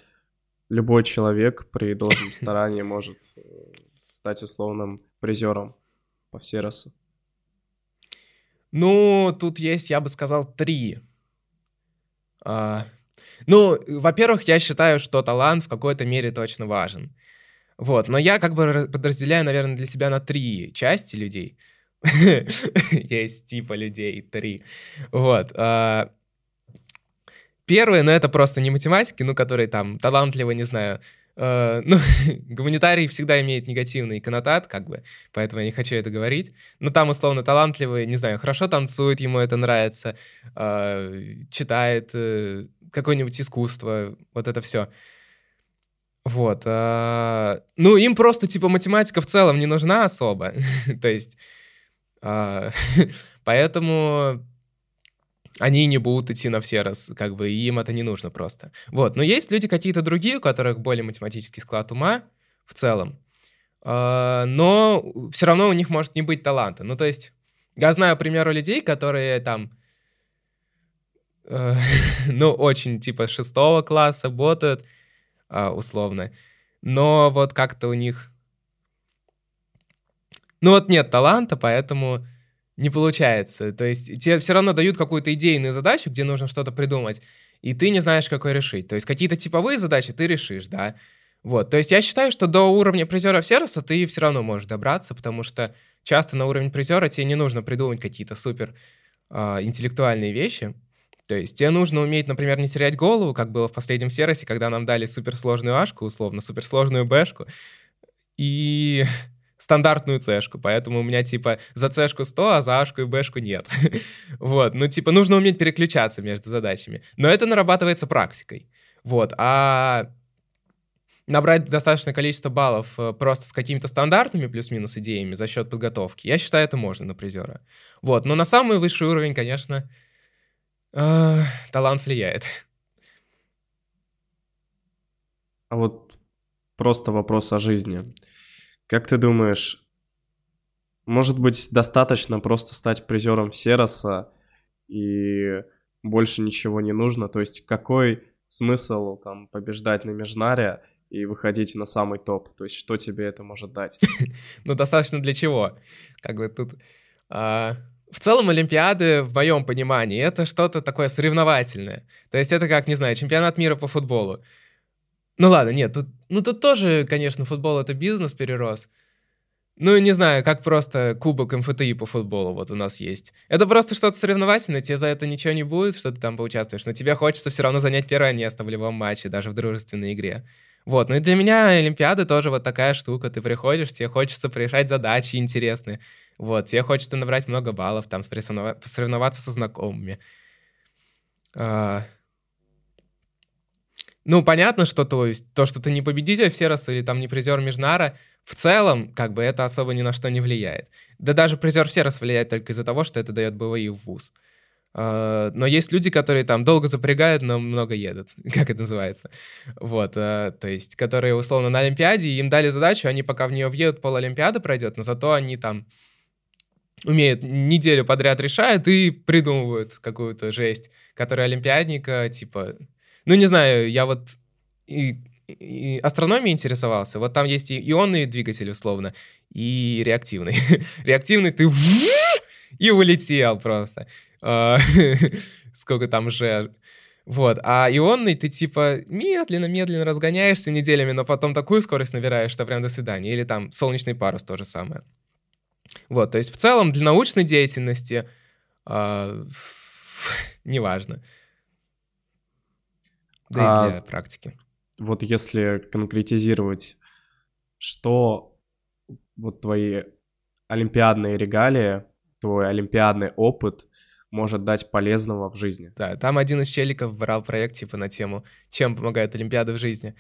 любой человек при должном старании может э, стать условным призером по всей расе? Ну, тут есть, я бы сказал, три. А, ну, во-первых, я считаю, что талант в какой-то мере точно важен. Вот, но я как бы подразделяю, наверное, для себя на три части людей. Есть типа людей, три. Вот. А, первые, ну, это просто не математики, ну, которые там талантливы, не знаю, Э, ну, гуманитарий всегда имеет негативный коннотат, как бы, поэтому я не хочу это говорить. Но там, условно, талантливый, не знаю, хорошо танцует, ему это нравится, э, читает э, какое-нибудь искусство, вот это все. Вот. Э, ну, им просто, типа, математика в целом не нужна особо. То есть, э, поэтому они не будут идти на все раз, как бы, им это не нужно просто. Вот, но есть люди какие-то другие, у которых более математический склад ума в целом, а, но все равно у них может не быть таланта. Ну, то есть, я знаю, к примеру, людей, которые там, э, ну, очень, типа, шестого класса работают, а, условно, но вот как-то у них, ну, вот нет таланта, поэтому не получается. То есть тебе все равно дают какую-то идейную задачу, где нужно что-то придумать, и ты не знаешь, какой решить. То есть какие-то типовые задачи ты решишь, да. Вот, то есть я считаю, что до уровня призера сервиса ты все равно можешь добраться, потому что часто на уровень призера тебе не нужно придумать какие-то супер э, интеллектуальные вещи. То есть тебе нужно уметь, например, не терять голову, как было в последнем сервисе, когда нам дали суперсложную ашку, условно, суперсложную бэшку, и стандартную цешку, поэтому у меня, типа, за цешку 100, а за ашку и бэшку нет. вот, ну, типа, нужно уметь переключаться между задачами. Но это нарабатывается практикой. Вот, а набрать достаточное количество баллов э, просто с какими-то стандартными плюс-минус идеями за счет подготовки, я считаю, это можно на призера. Вот, но на самый высший уровень, конечно, э, талант влияет. А вот просто вопрос о жизни. Как ты думаешь, может быть, достаточно просто стать призером Сероса и больше ничего не нужно? То есть какой смысл там побеждать на Межнаре и выходить на самый топ? То есть что тебе это может дать? Ну, достаточно для чего? Как бы тут... А, в целом Олимпиады, в моем понимании, это что-то такое соревновательное. То есть это как, не знаю, чемпионат мира по футболу. Ну ладно, нет, тут, ну тут тоже, конечно, футбол это бизнес перерос. Ну, не знаю, как просто кубок МФТИ по футболу вот у нас есть. Это просто что-то соревновательное, тебе за это ничего не будет, что ты там поучаствуешь, но тебе хочется все равно занять первое место в любом матче, даже в дружественной игре. Вот, ну и для меня Олимпиада тоже вот такая штука. Ты приходишь, тебе хочется решать задачи интересные. Вот, тебе хочется набрать много баллов, там, соревноваться со знакомыми. А, ну, понятно, что то то, что ты не победитель раз или там не призер Межнара, в целом, как бы это особо ни на что не влияет. Да даже призер раз влияет только из-за того, что это дает БВИ в ВУЗ. Uh, но есть люди, которые там долго запрягают, но много едут, как это называется. Вот, uh, то есть, которые условно на Олимпиаде, им дали задачу, они пока в нее въедут, пол Олимпиады пройдет, но зато они там умеют неделю подряд решают и придумывают какую-то жесть, которая олимпиадника, типа, ну, не знаю, я вот и, и астрономией интересовался. Вот там есть и ионные двигатели, условно, и реактивный. реактивный ты и улетел просто. А, сколько там же... Вот, а ионный ты типа медленно-медленно разгоняешься неделями, но потом такую скорость набираешь, что прям до свидания. Или там солнечный парус то же самое. Вот, то есть в целом для научной деятельности э, неважно да а, и для практики. Вот если конкретизировать, что вот твои олимпиадные регалии, твой олимпиадный опыт может дать полезного в жизни? Да, там один из челиков брал проект типа на тему «Чем помогают Олимпиады в жизни?».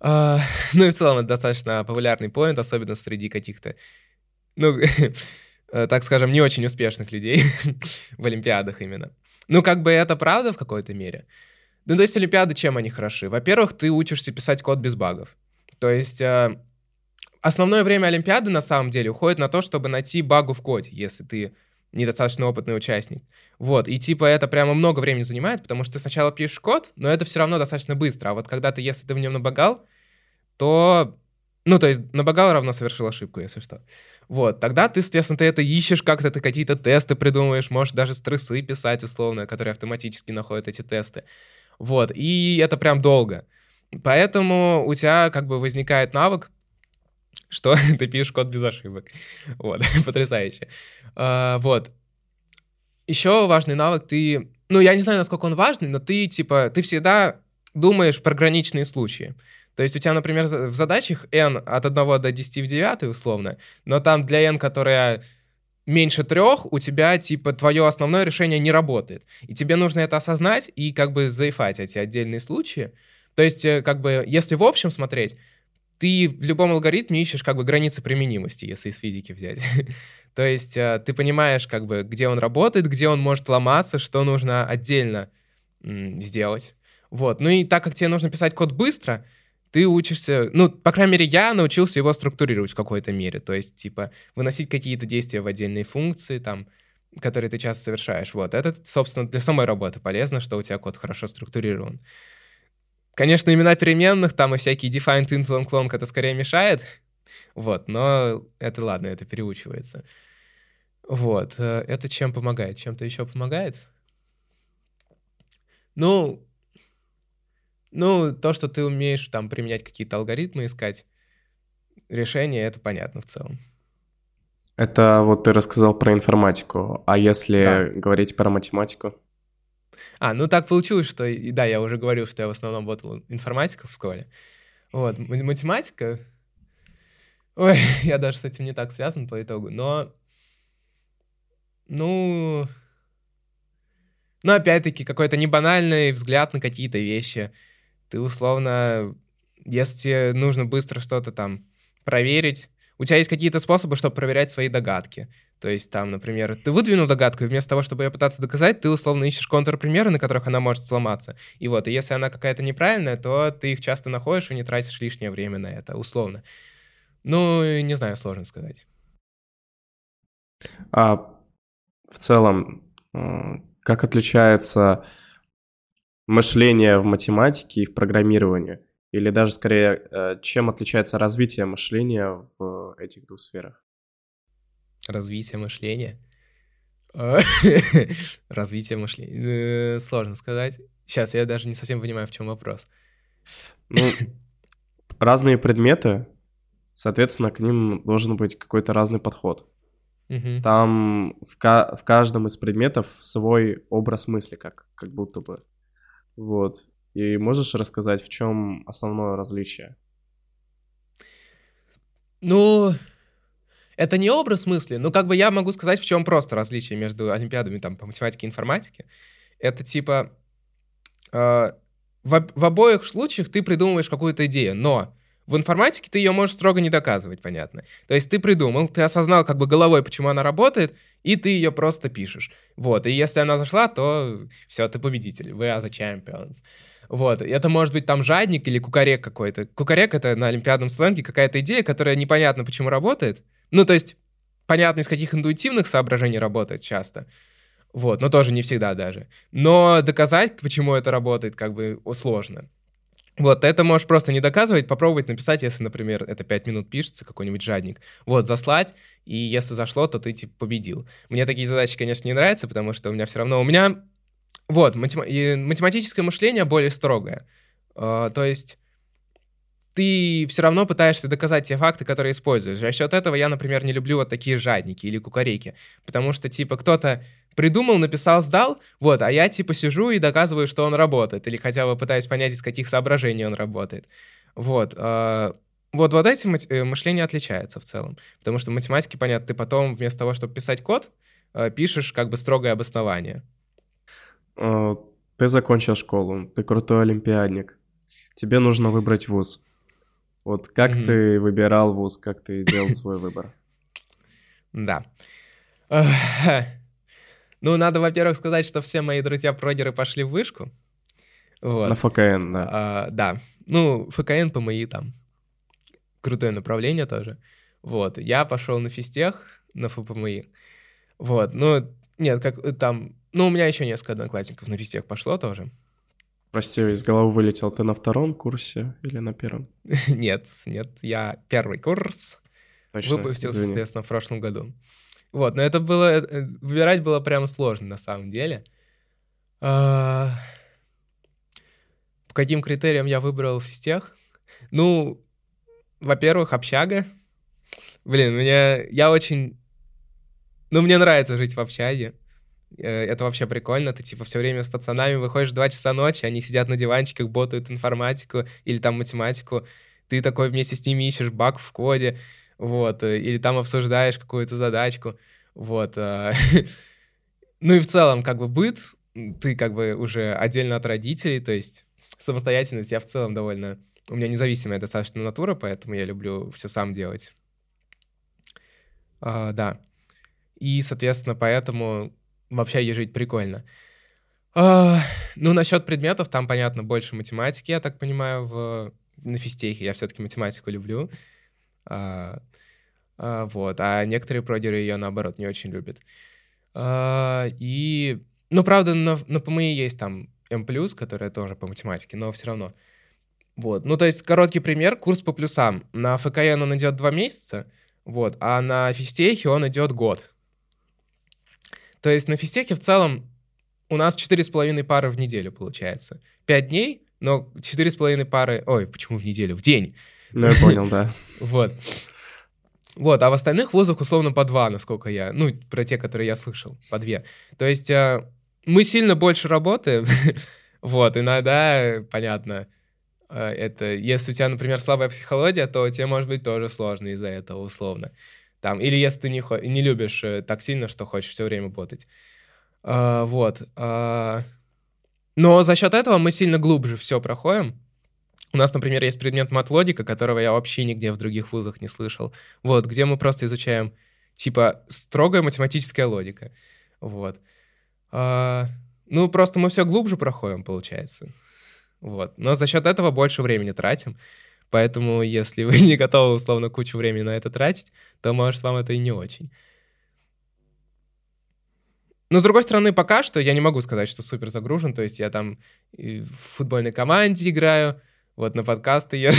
Uh, ну и в целом это достаточно популярный поинт, особенно среди каких-то, ну, э, так скажем, не очень успешных людей в Олимпиадах именно. Ну, как бы это правда в какой-то мере. Ну, то есть Олимпиады чем они хороши? Во-первых, ты учишься писать код без багов. То есть э, основное время Олимпиады на самом деле уходит на то, чтобы найти багу в коде, если ты недостаточно опытный участник. Вот, и типа это прямо много времени занимает, потому что ты сначала пишешь код, но это все равно достаточно быстро. А вот когда ты, если ты в нем набагал, то... Ну, то есть набагал равно совершил ошибку, если что. Вот, тогда ты, соответственно, ты это ищешь как-то, ты какие-то тесты придумаешь, можешь даже стрессы писать условно, которые автоматически находят эти тесты. Вот, и это прям долго. Поэтому у тебя как бы возникает навык, что ты пишешь код без ошибок. Вот, потрясающе. А, вот. Еще важный навык, ты... Ну, я не знаю, насколько он важный, но ты, типа, ты всегда думаешь про граничные случаи. То есть у тебя, например, в задачах n от 1 до 10 в 9 условно, но там для n, которая меньше трех, у тебя, типа, твое основное решение не работает. И тебе нужно это осознать и как бы заифать эти отдельные случаи. То есть, э, как бы, если в общем смотреть, ты в любом алгоритме ищешь как бы границы применимости, если из физики взять. То есть э, ты понимаешь, как бы, где он работает, где он может ломаться, что нужно отдельно сделать. Вот. Ну и так как тебе нужно писать код быстро, ты учишься, ну, по крайней мере, я научился его структурировать в какой-то мере, то есть, типа, выносить какие-то действия в отдельные функции, там, которые ты часто совершаешь. Вот, это, собственно, для самой работы полезно, что у тебя код хорошо структурирован. Конечно, имена переменных, там и всякие defined int long long это скорее мешает, вот, но это ладно, это переучивается. Вот, э, это чем помогает? Чем-то еще помогает? Ну, ну, то, что ты умеешь там применять какие-то алгоритмы, искать решения, это понятно в целом. Это вот ты рассказал про информатику, а если да. говорить про математику? А, ну так получилось, что, и да, я уже говорил, что я в основном работал информатику в школе. Вот, математика, Ой, я даже с этим не так связан по итогу, но... Ну... Ну, опять-таки, какой-то небанальный взгляд на какие-то вещи. Ты условно, если тебе нужно быстро что-то там проверить, у тебя есть какие-то способы, чтобы проверять свои догадки. То есть там, например, ты выдвинул догадку, и вместо того, чтобы ее пытаться доказать, ты условно ищешь контрпримеры, на которых она может сломаться. И вот, и если она какая-то неправильная, то ты их часто находишь и не тратишь лишнее время на это, условно. Ну, не знаю, сложно сказать. А в целом, как отличается мышление в математике и в программировании? Или даже скорее, э, чем отличается развитие мышления в этих двух сферах? Развитие мышления? Развитие мышления. Э, сложно сказать. Сейчас я даже не совсем понимаю, в чем вопрос. Ну, разные предметы, соответственно, к ним должен быть какой-то разный подход. Угу. Там в, ка- в каждом из предметов свой образ мысли, как, как будто бы. Вот. И можешь рассказать, в чем основное различие? Ну, это не образ мысли, но как бы я могу сказать, в чем просто различие между олимпиадами там по математике и информатике. Это типа э, в, в обоих случаях ты придумываешь какую-то идею, но в информатике ты ее можешь строго не доказывать, понятно. То есть ты придумал, ты осознал как бы головой, почему она работает, и ты ее просто пишешь. Вот, и если она зашла, то все, ты победитель, вы are the champions. Вот, это может быть там жадник или кукарек какой-то. Кукарек — это на олимпиадном сленге какая-то идея, которая непонятно почему работает. Ну, то есть понятно, из каких интуитивных соображений работает часто. Вот, но тоже не всегда даже. Но доказать, почему это работает, как бы сложно. Вот, это можешь просто не доказывать, попробовать написать, если, например, это 5 минут пишется, какой-нибудь жадник. Вот, заслать, и если зашло, то ты, типа, победил. Мне такие задачи, конечно, не нравятся, потому что у меня все равно... У меня, вот, матем... математическое мышление более строгое. Uh, то есть ты все равно пытаешься доказать те факты, которые используешь. За счет этого я, например, не люблю вот такие жадники или кукарейки, потому что, типа, кто-то придумал, написал, сдал, вот, а я типа сижу и доказываю, что он работает, или хотя бы пытаюсь понять, из каких соображений он работает. Вот. Э, вот, вот этим э, мышление отличается в целом. Потому что в математике, понятно, ты потом вместо того, чтобы писать код, э, пишешь как бы строгое обоснование. Ты закончил школу, ты крутой олимпиадник. Тебе нужно выбрать вуз. Вот как mm-hmm. ты выбирал вуз, как ты делал свой выбор? Да. Ну, надо, во-первых, сказать, что все мои друзья-прогеры пошли в вышку. Вот. На ФКН, да. А, да. Ну, ФКН, ПМИ там. Крутое направление тоже. Вот. Я пошел на физтех, на ФПМИ. Вот. Ну, нет, как там... Ну, у меня еще несколько одноклассников на физтех пошло тоже. Прости, из головы вылетел. Ты на втором курсе или на первом? нет, нет, я первый курс. Точно, Выпустился, извини. соответственно, в прошлом году. Вот, но это было... Э, выбирать было прямо сложно, на самом деле. А... По каким критериям я выбрал физтех? Ну, во-первых, общага. Блин, мне... Я очень... Ну, мне нравится жить в общаге. Э, это вообще прикольно. Ты, типа, все время с пацанами выходишь в 2 часа ночи, они сидят на диванчиках, ботают информатику или там математику. Ты такой вместе с ними ищешь баг в коде вот, э, или там обсуждаешь какую-то задачку, вот. Э. Ну и в целом, как бы, быт, ты как бы уже отдельно от родителей, то есть самостоятельность я в целом довольно... У меня независимая достаточно натура, поэтому я люблю все сам делать. А, да. И, соответственно, поэтому в общаге жить прикольно. А, ну, насчет предметов, там, понятно, больше математики, я так понимаю, в, на физтехе. Я все-таки математику люблю. А, вот, а некоторые прогеры ее, наоборот, не очень любят. А, и, ну, правда, на, на ПМИ есть там М+, которая тоже по математике, но все равно. Вот, ну, то есть, короткий пример, курс по плюсам. На ФКН он идет два месяца, вот, а на физтехе он идет год. То есть на физтехе в целом у нас четыре с половиной пары в неделю получается. Пять дней, но четыре с половиной пары... Ой, почему в неделю? В день. Ну, я понял, да. Вот. Вот, а в остальных вузах условно по два, насколько я, ну, про те, которые я слышал, по две. То есть э, мы сильно больше работаем, вот, иногда, понятно, А, это, если у тебя, например, слабая психология, то тебе может быть тоже сложно из-за этого, условно. Там, или если ты не, не любишь э, так сильно, что хочешь все время ботать. А, вот. А, но за счет этого мы сильно глубже все проходим. У нас, например, есть предмет матлогика, которого я вообще нигде в других вузах не слышал. Вот, где мы просто изучаем, типа, строгая математическая логика. Вот. А, ну, просто мы все глубже проходим, получается. Вот. Но за счет этого больше времени тратим. Поэтому, если вы не готовы, условно, кучу времени на это тратить, то, может, вам это и не очень. Но, с другой стороны, пока что я не могу сказать, что супер загружен. То есть я там в футбольной команде играю, вот на подкасты.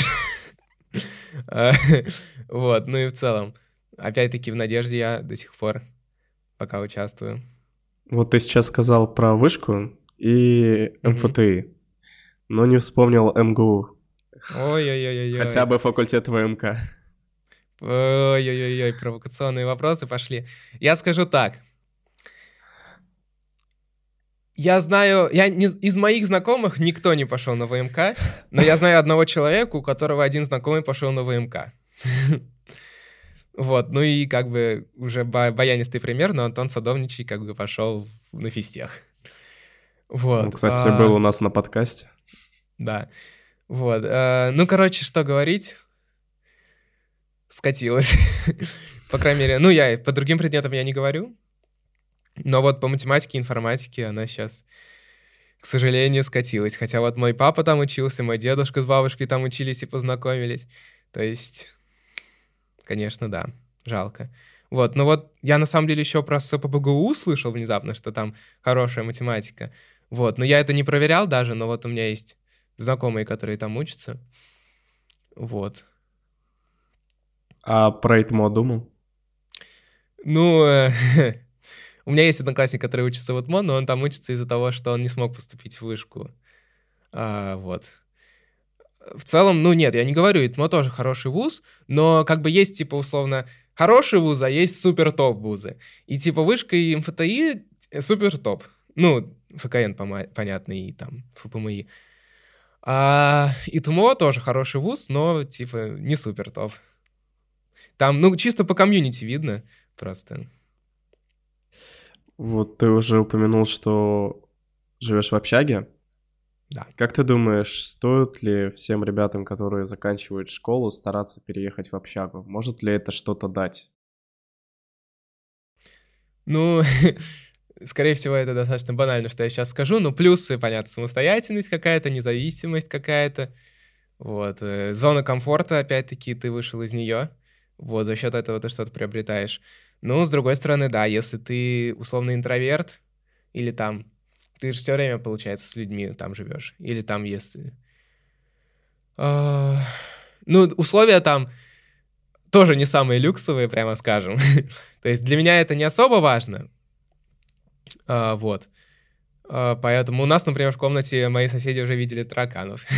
А, вот, ну и в целом. Опять-таки в надежде я до сих пор пока участвую. Вот ты сейчас сказал про вышку и МФТИ но не вспомнил МГУ. Ой-ой-ой-ой. Хотя бы факультет ВМК. Ой-ой-ой, провокационные вопросы пошли. Я скажу так. Я знаю, я не, из моих знакомых никто не пошел на ВМК, но я знаю одного человека, у которого один знакомый пошел на ВМК. Вот, ну и как бы уже баянистый пример, но Антон Садовничий как бы пошел на фистех. Вот. Он, кстати, а... был у нас на подкасте. Да. Вот. Э, ну, короче, что говорить? Скатилась. по крайней мере, ну, я по другим предметам я не говорю. Но вот по математике, информатике она сейчас, к сожалению, скатилась. Хотя вот мой папа там учился, мой дедушка с бабушкой там учились и познакомились. То есть, конечно, да, жалко. Вот, но вот я на самом деле еще про СПБГУ слышал внезапно, что там хорошая математика. Вот, но я это не проверял даже, но вот у меня есть знакомые, которые там учатся. Вот. А про ИТМО думал? Ну, э, у меня есть одноклассник, который учится в ИТМО, но он там учится из-за того, что он не смог поступить в вышку. А, вот. В целом, ну нет, я не говорю, ИТМО тоже хороший вуз, но как бы есть, типа, условно, хороший вуз, а есть супер-топ вузы. И типа вышка и МФТИ супер-топ. Ну, ФКН, понятно, и там ФПМИ. А ИТМО тоже хороший вуз, но, типа, не супер топ. Там, ну, чисто по комьюнити видно просто. Вот ты уже упомянул, что живешь в общаге. Да. Как ты думаешь, стоит ли всем ребятам, которые заканчивают школу, стараться переехать в общагу? Может ли это что-то дать? Ну, Скорее всего, это достаточно банально, что я сейчас скажу, но плюсы, понятно, самостоятельность какая-то, независимость какая-то, вот, э, зона комфорта, опять-таки, ты вышел из нее, вот, за счет этого ты что-то приобретаешь. Ну, с другой стороны, да, если ты условно интроверт, или там, ты же все время, получается, с людьми там живешь, или там, если... А, ну, условия там тоже не самые люксовые, прямо скажем. То есть для меня это не особо важно, а, вот. А, поэтому у нас, например, в комнате мои соседи уже видели тараканов.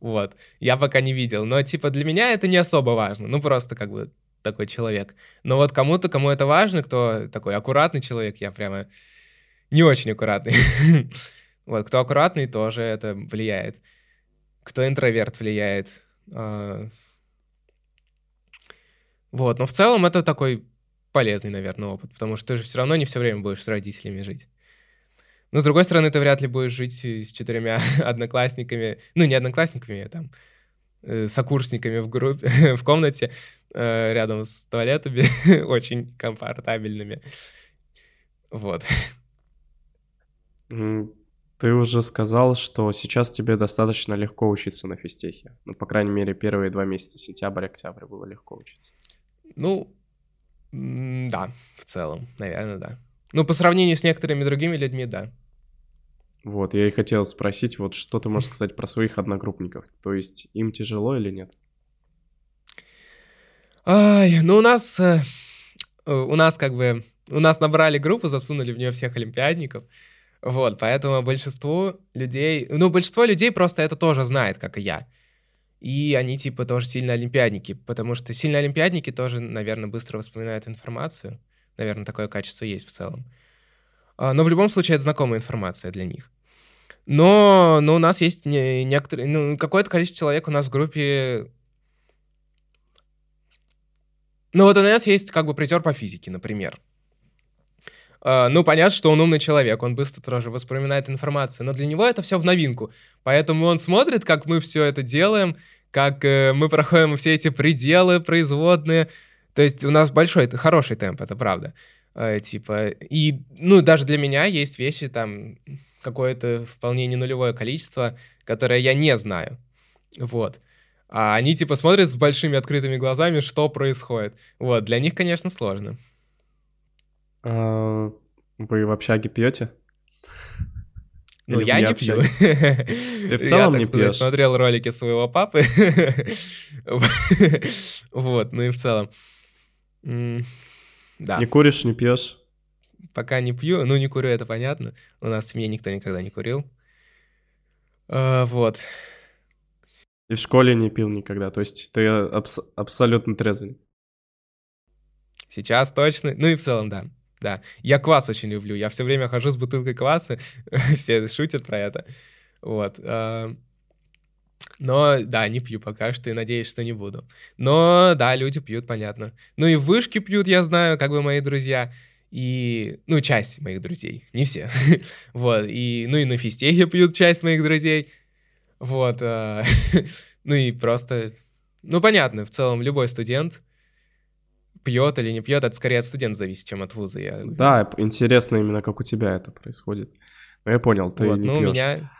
Вот. Я пока не видел. Но, типа, для меня это не особо важно. Ну, просто как бы такой человек. Но вот кому-то, кому это важно, кто такой аккуратный человек, я прямо не очень аккуратный. Вот, кто аккуратный, тоже это влияет. Кто интроверт влияет. А, вот, но в целом это такой полезный, наверное, опыт, потому что ты же все равно не все время будешь с родителями жить. Но, с другой стороны, ты вряд ли будешь жить с четырьмя одноклассниками, ну, не одноклассниками, а там, сокурсниками в группе, в комнате э, рядом с туалетами, очень комфортабельными. Вот. Ты уже сказал, что сейчас тебе достаточно легко учиться на физтехе. Ну, по крайней мере, первые два месяца, сентябрь, октябрь было легко учиться. Ну, да, в целом, наверное, да. Ну, по сравнению с некоторыми другими людьми, да. Вот, я и хотел спросить, вот что ты можешь сказать про своих одногруппников? То есть им тяжело или нет? Ай, ну у нас, э, у нас как бы, у нас набрали группу, засунули в нее всех олимпиадников, вот, поэтому большинству людей, ну, большинство людей просто это тоже знает, как и я и они типа тоже сильно олимпиадники, потому что сильно олимпиадники тоже, наверное, быстро воспоминают информацию. Наверное, такое качество есть в целом. А, но в любом случае это знакомая информация для них. Но, но у нас есть не, некоторые, ну, какое-то количество человек у нас в группе. Ну, вот у нас есть как бы призер по физике, например. Uh, ну, понятно, что он умный человек, он быстро тоже воспринимает информацию, но для него это все в новинку. Поэтому он смотрит, как мы все это делаем, как uh, мы проходим все эти пределы производные. То есть у нас большой, это хороший темп, это правда. Uh, типа, и, ну, даже для меня есть вещи там, какое-то вполне не нулевое количество, которое я не знаю. Вот. А они типа смотрят с большими открытыми глазами, что происходит. Вот, для них, конечно, сложно. А, вы в общаге пьете? Ну, Или я не пью. Ты в целом я, не сказать, пьешь? смотрел ролики своего папы. вот, ну и в целом. Да. Не куришь, не пьешь? Пока не пью, ну не курю, это понятно. У нас в семье никто никогда не курил. А, вот. И в школе не пил никогда, то есть ты абс- абсолютно трезвый. Сейчас точно, ну и в целом, да. Да, я квас очень люблю, я все время хожу с бутылкой кваса, все шутят про это. Вот. Но, да, не пью пока что и надеюсь, что не буду. Но, да, люди пьют, понятно. Ну и вышки пьют, я знаю, как бы мои друзья. И, ну, часть моих друзей, не все. вот, и, ну и на физтехе пьют часть моих друзей. Вот, а, ну и просто, ну, понятно, в целом любой студент пьет или не пьет, это скорее от студента зависит, чем от вуза. Я... Да, интересно именно, как у тебя это происходит. Ну, я понял, ты вот, не ну, пьешь. меня...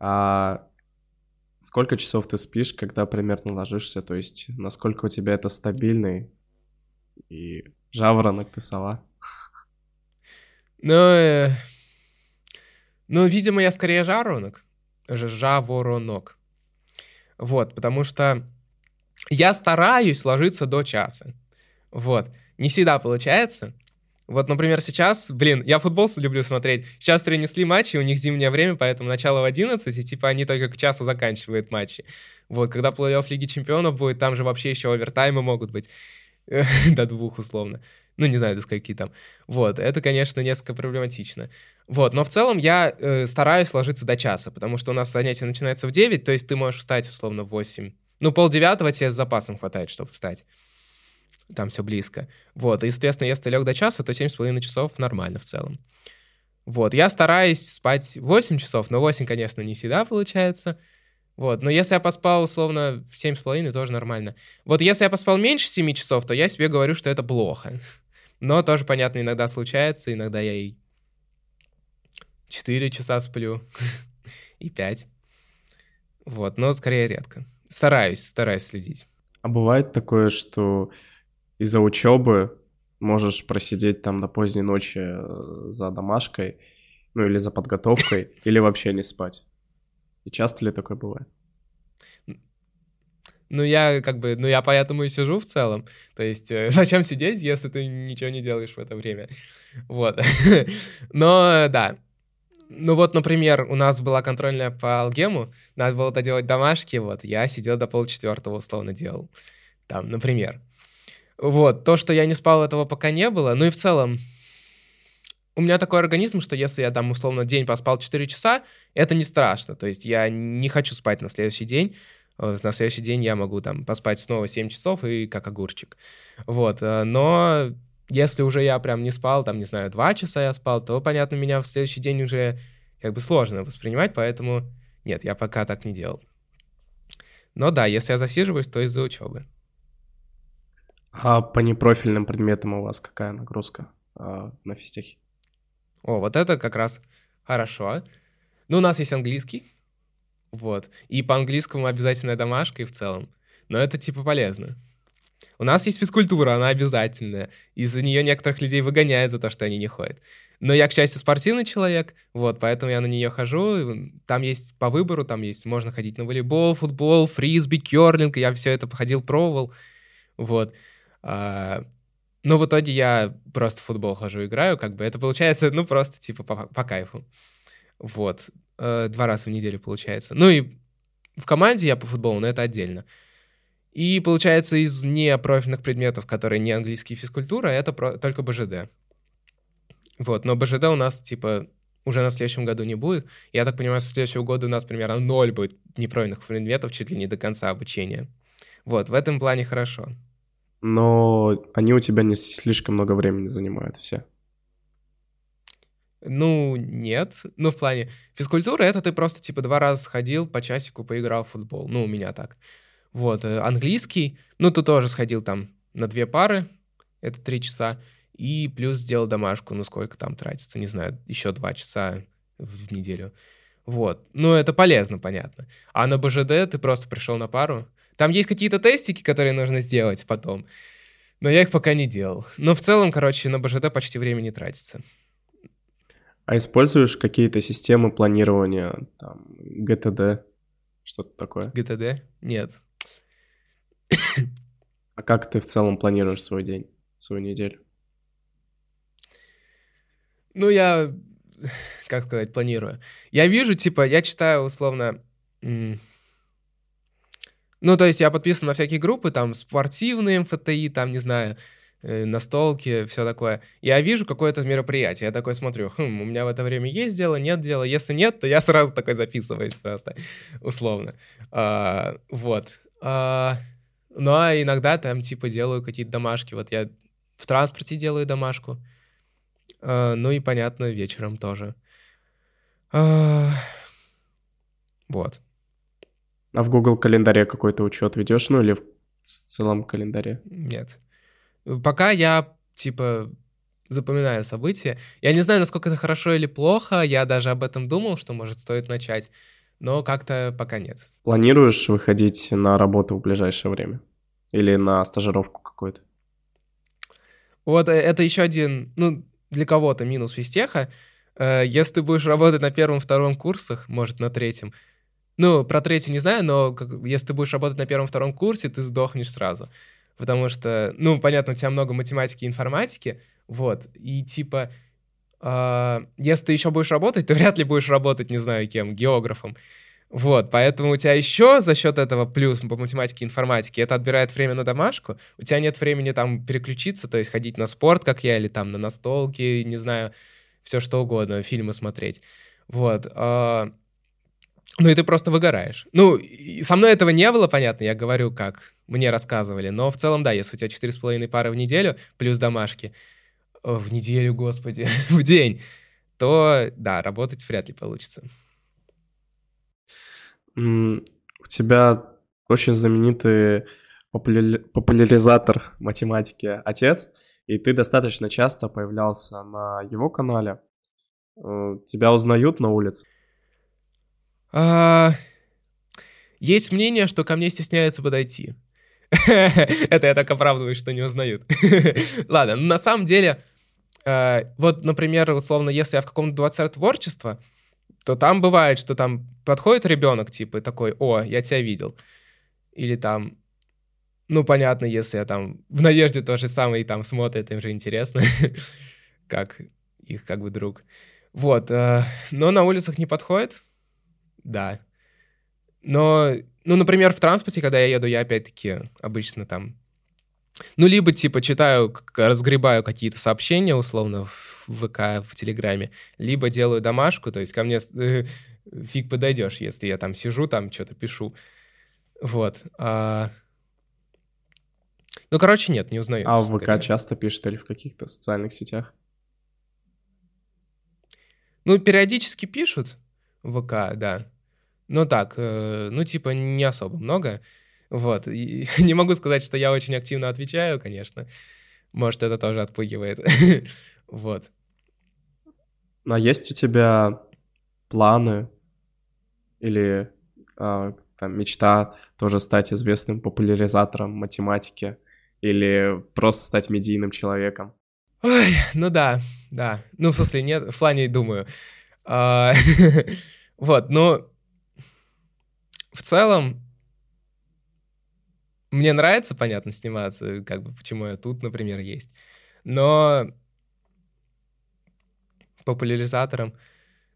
А сколько часов ты спишь, когда примерно ложишься? То есть, насколько у тебя это стабильный и Жаворонок ты сова. Ну, э, ну, видимо, я скорее жаворонок. Жаворонок. Вот, потому что я стараюсь ложиться до часа. Вот. Не всегда получается. Вот, например, сейчас, блин, я футбол люблю смотреть. Сейчас принесли матчи, у них зимнее время, поэтому начало в 11, и типа они только к часу заканчивают матчи. Вот, когда плей-офф Лиги Чемпионов будет, там же вообще еще овертаймы могут быть. до двух условно. Ну, не знаю, до скольки там. Вот, это, конечно, несколько проблематично. Вот, но в целом я э, стараюсь ложиться до часа, потому что у нас занятие начинается в 9, то есть ты можешь встать, условно, в 8. Ну, полдевятого тебе с запасом хватает, чтобы встать. Там все близко. Вот, и, естественно, если лег до часа, то 7,5 часов нормально в целом. Вот, я стараюсь спать 8 часов, но 8, конечно, не всегда получается. Вот, но если я поспал, условно, в 7,5, тоже нормально. Вот если я поспал меньше 7 часов, то я себе говорю, что это плохо. Но тоже, понятно, иногда случается, иногда я и 4 часа сплю, и 5. Вот, но скорее редко. Стараюсь, стараюсь следить. А бывает такое, что из-за учебы можешь просидеть там до поздней ночи э, за домашкой, ну или за подготовкой, или вообще не спать? И часто ли такое бывает? Ну, я как бы, ну, я поэтому и сижу в целом. То есть, э, зачем сидеть, если ты ничего не делаешь в это время? Вот. Но, да. Ну вот, например, у нас была контрольная по алгему, надо было доделать домашки, вот, я сидел до полчетвертого, условно, делал. Там, например. Вот, то, что я не спал, этого пока не было. Ну и в целом, у меня такой организм, что если я там условно день поспал 4 часа, это не страшно. То есть я не хочу спать на следующий день. Э, на следующий день я могу там поспать снова 7 часов и как огурчик. Вот. Э, но если уже я прям не спал, там, не знаю, 2 часа я спал, то, понятно, меня в следующий день уже как бы сложно воспринимать, поэтому нет, я пока так не делал. Но да, если я засиживаюсь, то из-за учебы. А по непрофильным предметам у вас какая нагрузка а, на физтехе? О, вот это как раз хорошо. Ну, у нас есть английский, вот. И по английскому обязательная домашка и в целом. Но это типа полезно. У нас есть физкультура, она обязательная. Из-за нее некоторых людей выгоняют за то, что они не ходят. Но я, к счастью, спортивный человек, вот, поэтому я на нее хожу. Там есть по выбору, там есть, можно ходить на волейбол, футбол, фрисби, керлинг. Я все это походил, пробовал. Вот. А, но в итоге я просто в футбол хожу, играю, как бы это получается, ну, просто типа по, по кайфу. Вот. Э, два раза в неделю получается. Ну и в команде я по футболу, но это отдельно. И получается из непрофильных предметов, которые не английский физкультура, это про, только БЖД. Вот, но БЖД у нас типа уже на следующем году не будет. Я так понимаю, со следующего года у нас примерно ноль будет неправильных предметов чуть ли не до конца обучения. Вот, в этом плане хорошо. Но они у тебя не слишком много времени занимают все. Ну, нет. Ну, в плане физкультуры это ты просто, типа, два раза сходил, по часику поиграл в футбол. Ну, у меня так. Вот. Э, английский, ну, ты тоже сходил там на две пары, это три часа, и плюс сделал домашку, ну, сколько там тратится, не знаю, еще два часа в неделю. Вот. Ну, это полезно, понятно. А на БЖД ты просто пришел на пару. Там есть какие-то тестики, которые нужно сделать потом. Но я их пока не делал. Но в целом, короче, на БЖД почти времени тратится. А используешь какие-то системы планирования, там, GTD, что-то такое? GTD? Нет. А как ты в целом планируешь свой день, свою неделю? Ну, я, как сказать, планирую. Я вижу, типа, я читаю условно... Ну, то есть я подписан на всякие группы, там, спортивные МФТИ, там, не знаю, Э, настолки, все такое. Я вижу какое-то мероприятие, я такой смотрю, хм, у меня в это время есть дело, нет дела. Если нет, то я сразу такой записываюсь просто, условно. А, вот. А, ну, а иногда там, типа, делаю какие-то домашки. Вот я в транспорте делаю домашку. А, ну и, понятно, вечером тоже. А, вот. А в Google календаре какой-то учет ведешь, ну или в целом календаре? Нет. Пока я, типа, запоминаю события. Я не знаю, насколько это хорошо или плохо, я даже об этом думал, что, может, стоит начать, но как-то пока нет. Планируешь выходить на работу в ближайшее время? Или на стажировку какую-то? Вот э, это еще один, ну, для кого-то минус физтеха. Э, если ты будешь работать на первом-втором курсах, может, на третьем, ну, про третий не знаю, но как, если ты будешь работать на первом-втором курсе, ты сдохнешь сразу. Потому что, ну, понятно, у тебя много математики и информатики, вот, и типа, э, если ты еще будешь работать, ты вряд ли будешь работать, не знаю кем, географом, вот, поэтому у тебя еще за счет этого плюс по математике и информатике это отбирает время на домашку, у тебя нет времени там переключиться, то есть ходить на спорт, как я, или там на настолки, не знаю, все что угодно, фильмы смотреть, вот, э, ну и ты просто выгораешь. Ну, со мной этого не было, понятно, я говорю, как мне рассказывали. Но в целом, да, если у тебя четыре с половиной пары в неделю, плюс домашки, в неделю, господи, в день, то, да, работать вряд ли получится. У тебя очень знаменитый популя... популяризатор математики отец, и ты достаточно часто появлялся на его канале. Э, тебя узнают на улице? А, есть мнение, что ко мне стесняются подойти. Это я так оправдываюсь, что не узнают. Ладно, на самом деле, а, вот, например, условно, если я в каком-то дворце творчества, то там бывает, что там подходит ребенок, типа, такой, о, я тебя видел. Или там, ну, понятно, если я там в надежде то же самое и там смотрит, им же интересно, как их как бы друг. Вот, а, но на улицах не подходит, да. Но, ну, например, в транспорте, когда я еду, я опять-таки обычно там... Ну, либо, типа, читаю, разгребаю какие-то сообщения, условно, в ВК, в Телеграме, либо делаю домашку, то есть ко мне фиг подойдешь, если я там сижу, там что-то пишу. Вот. А... Ну, короче, нет, не узнаю. А в ВК скорее. часто пишут или в каких-то социальных сетях? Ну, периодически пишут ВК, да. Ну так, э, ну типа не особо много. Вот. И не могу сказать, что я очень активно отвечаю, конечно. Может, это тоже отпугивает. вот. Ну, а есть у тебя планы или а, там мечта тоже стать известным популяризатором математики или просто стать медийным человеком? Ой, ну да, да. Ну, в смысле, нет, в плане думаю. А, вот, ну, в целом, мне нравится, понятно, сниматься, как бы, почему я тут, например, есть. Но популяризатором...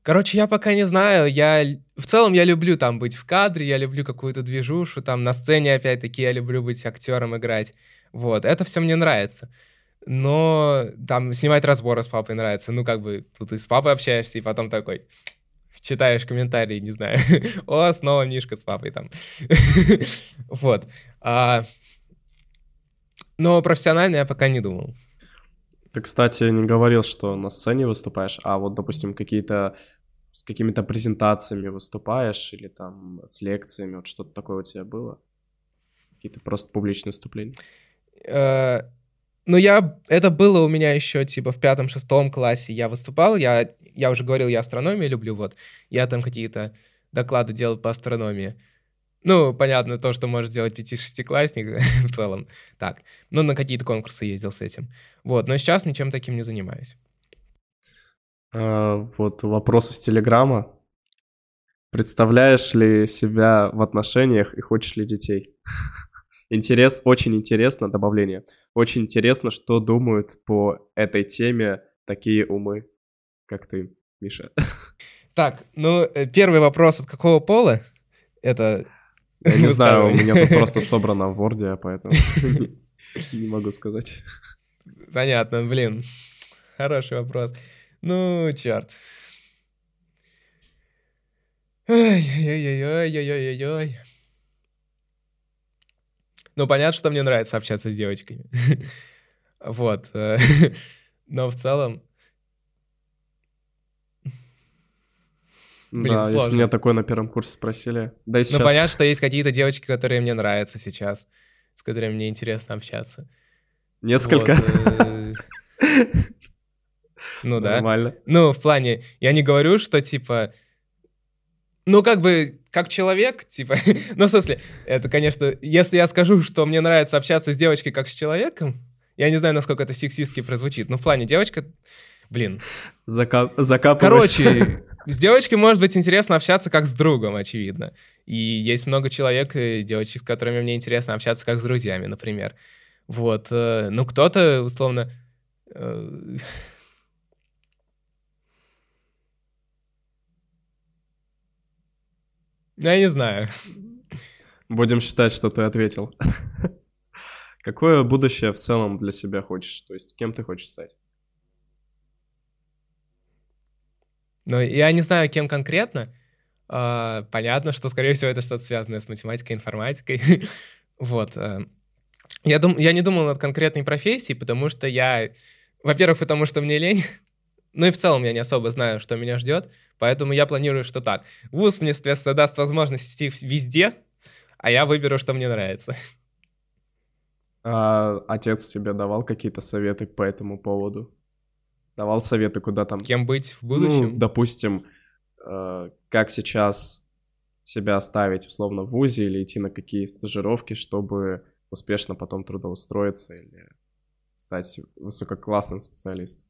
Короче, я пока не знаю, я... В целом я люблю там быть в кадре, я люблю какую-то движушу, там на сцене, опять-таки, я люблю быть актером, играть. Вот, это все мне нравится. Но там снимать разборы с папой нравится. Ну, как бы тут и с папой общаешься, и потом такой читаешь комментарии, не знаю, о, снова Мишка с папой там. вот. А... Но профессионально я пока не думал. Ты, кстати, не говорил, что на сцене выступаешь, а вот, допустим, какие-то с какими-то презентациями выступаешь или там с лекциями, вот что-то такое у тебя было? Какие-то просто публичные выступления? Ну, я... Это было у меня еще, типа, в пятом-шестом классе я выступал. Я, я уже говорил, я астрономию люблю, вот. Я там какие-то доклады делал по астрономии. Ну, понятно, то, что может делать пяти-шестиклассник в целом. Так. Ну, на какие-то конкурсы ездил с этим. Вот. Но сейчас ничем таким не занимаюсь. А, вот вопрос из Телеграма. Представляешь ли себя в отношениях и хочешь ли детей? Интерес, очень интересно, добавление. Очень интересно, что думают по этой теме такие умы, как ты, Миша. Так, ну, э, первый вопрос, от какого пола? Это... Я не знаю, у меня тут просто собрано в Word, поэтому не могу сказать. Понятно, блин. Хороший вопрос. Ну, черт. Ой-ой-ой-ой-ой-ой-ой. Ну, понятно, что мне нравится общаться с девочками. Вот. Но в целом... Блин, да, сложно. если меня такое на первом курсе спросили. Да и сейчас... Ну, понятно, что есть какие-то девочки, которые мне нравятся сейчас, с которыми мне интересно общаться. Несколько? Э, ну да. Нормально. Ну, в плане, я не говорю, что типа... Ну, как бы, как человек, типа... ну, в смысле, это, конечно, если я скажу, что мне нравится общаться с девочкой как с человеком, я не знаю, насколько это сексистски прозвучит, но в плане девочка... Блин. Закап... Закапываешь. Короче, с девочкой может быть интересно общаться как с другом, очевидно. И есть много человек, э, девочек, с которыми мне интересно общаться как с друзьями, например. Вот. Э, ну, кто-то, условно... Я не знаю. Будем считать, что ты ответил. Какое будущее в целом для себя хочешь? То есть кем ты хочешь стать? Ну, я не знаю, кем конкретно. Uh, понятно, что, скорее всего, это что-то связанное с математикой, информатикой. вот. Uh, я, дум... я не думал над конкретной профессией, потому что я... Во-первых, потому что мне лень. Ну и в целом я не особо знаю, что меня ждет, поэтому я планирую, что так. ВУЗ мне, соответственно, даст возможность идти везде, а я выберу, что мне нравится. А отец тебе давал какие-то советы по этому поводу? Давал советы, куда там... Кем быть в будущем? Ну, допустим, э, как сейчас себя оставить условно в ВУЗе или идти на какие стажировки, чтобы успешно потом трудоустроиться или стать высококлассным специалистом?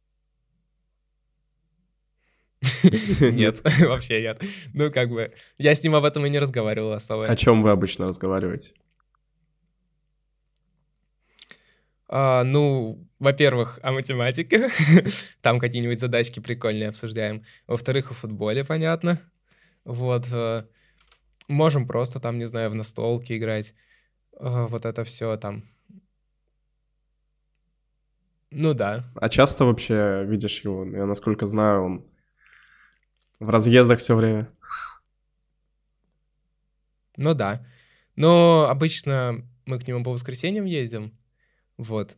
Нет, вообще нет. Ну, как бы, я с ним об этом и не разговаривал особо. О чем вы обычно разговариваете? А, ну, во-первых, о математике. Там какие-нибудь задачки прикольные обсуждаем. Во-вторых, о футболе, понятно. Вот. Э, можем просто там, не знаю, в настолки играть. Э, вот это все там. Ну да. А часто вообще видишь его? Я насколько знаю, он в разъездах все время. Ну да. Но обычно мы к нему по воскресеньям ездим. Вот.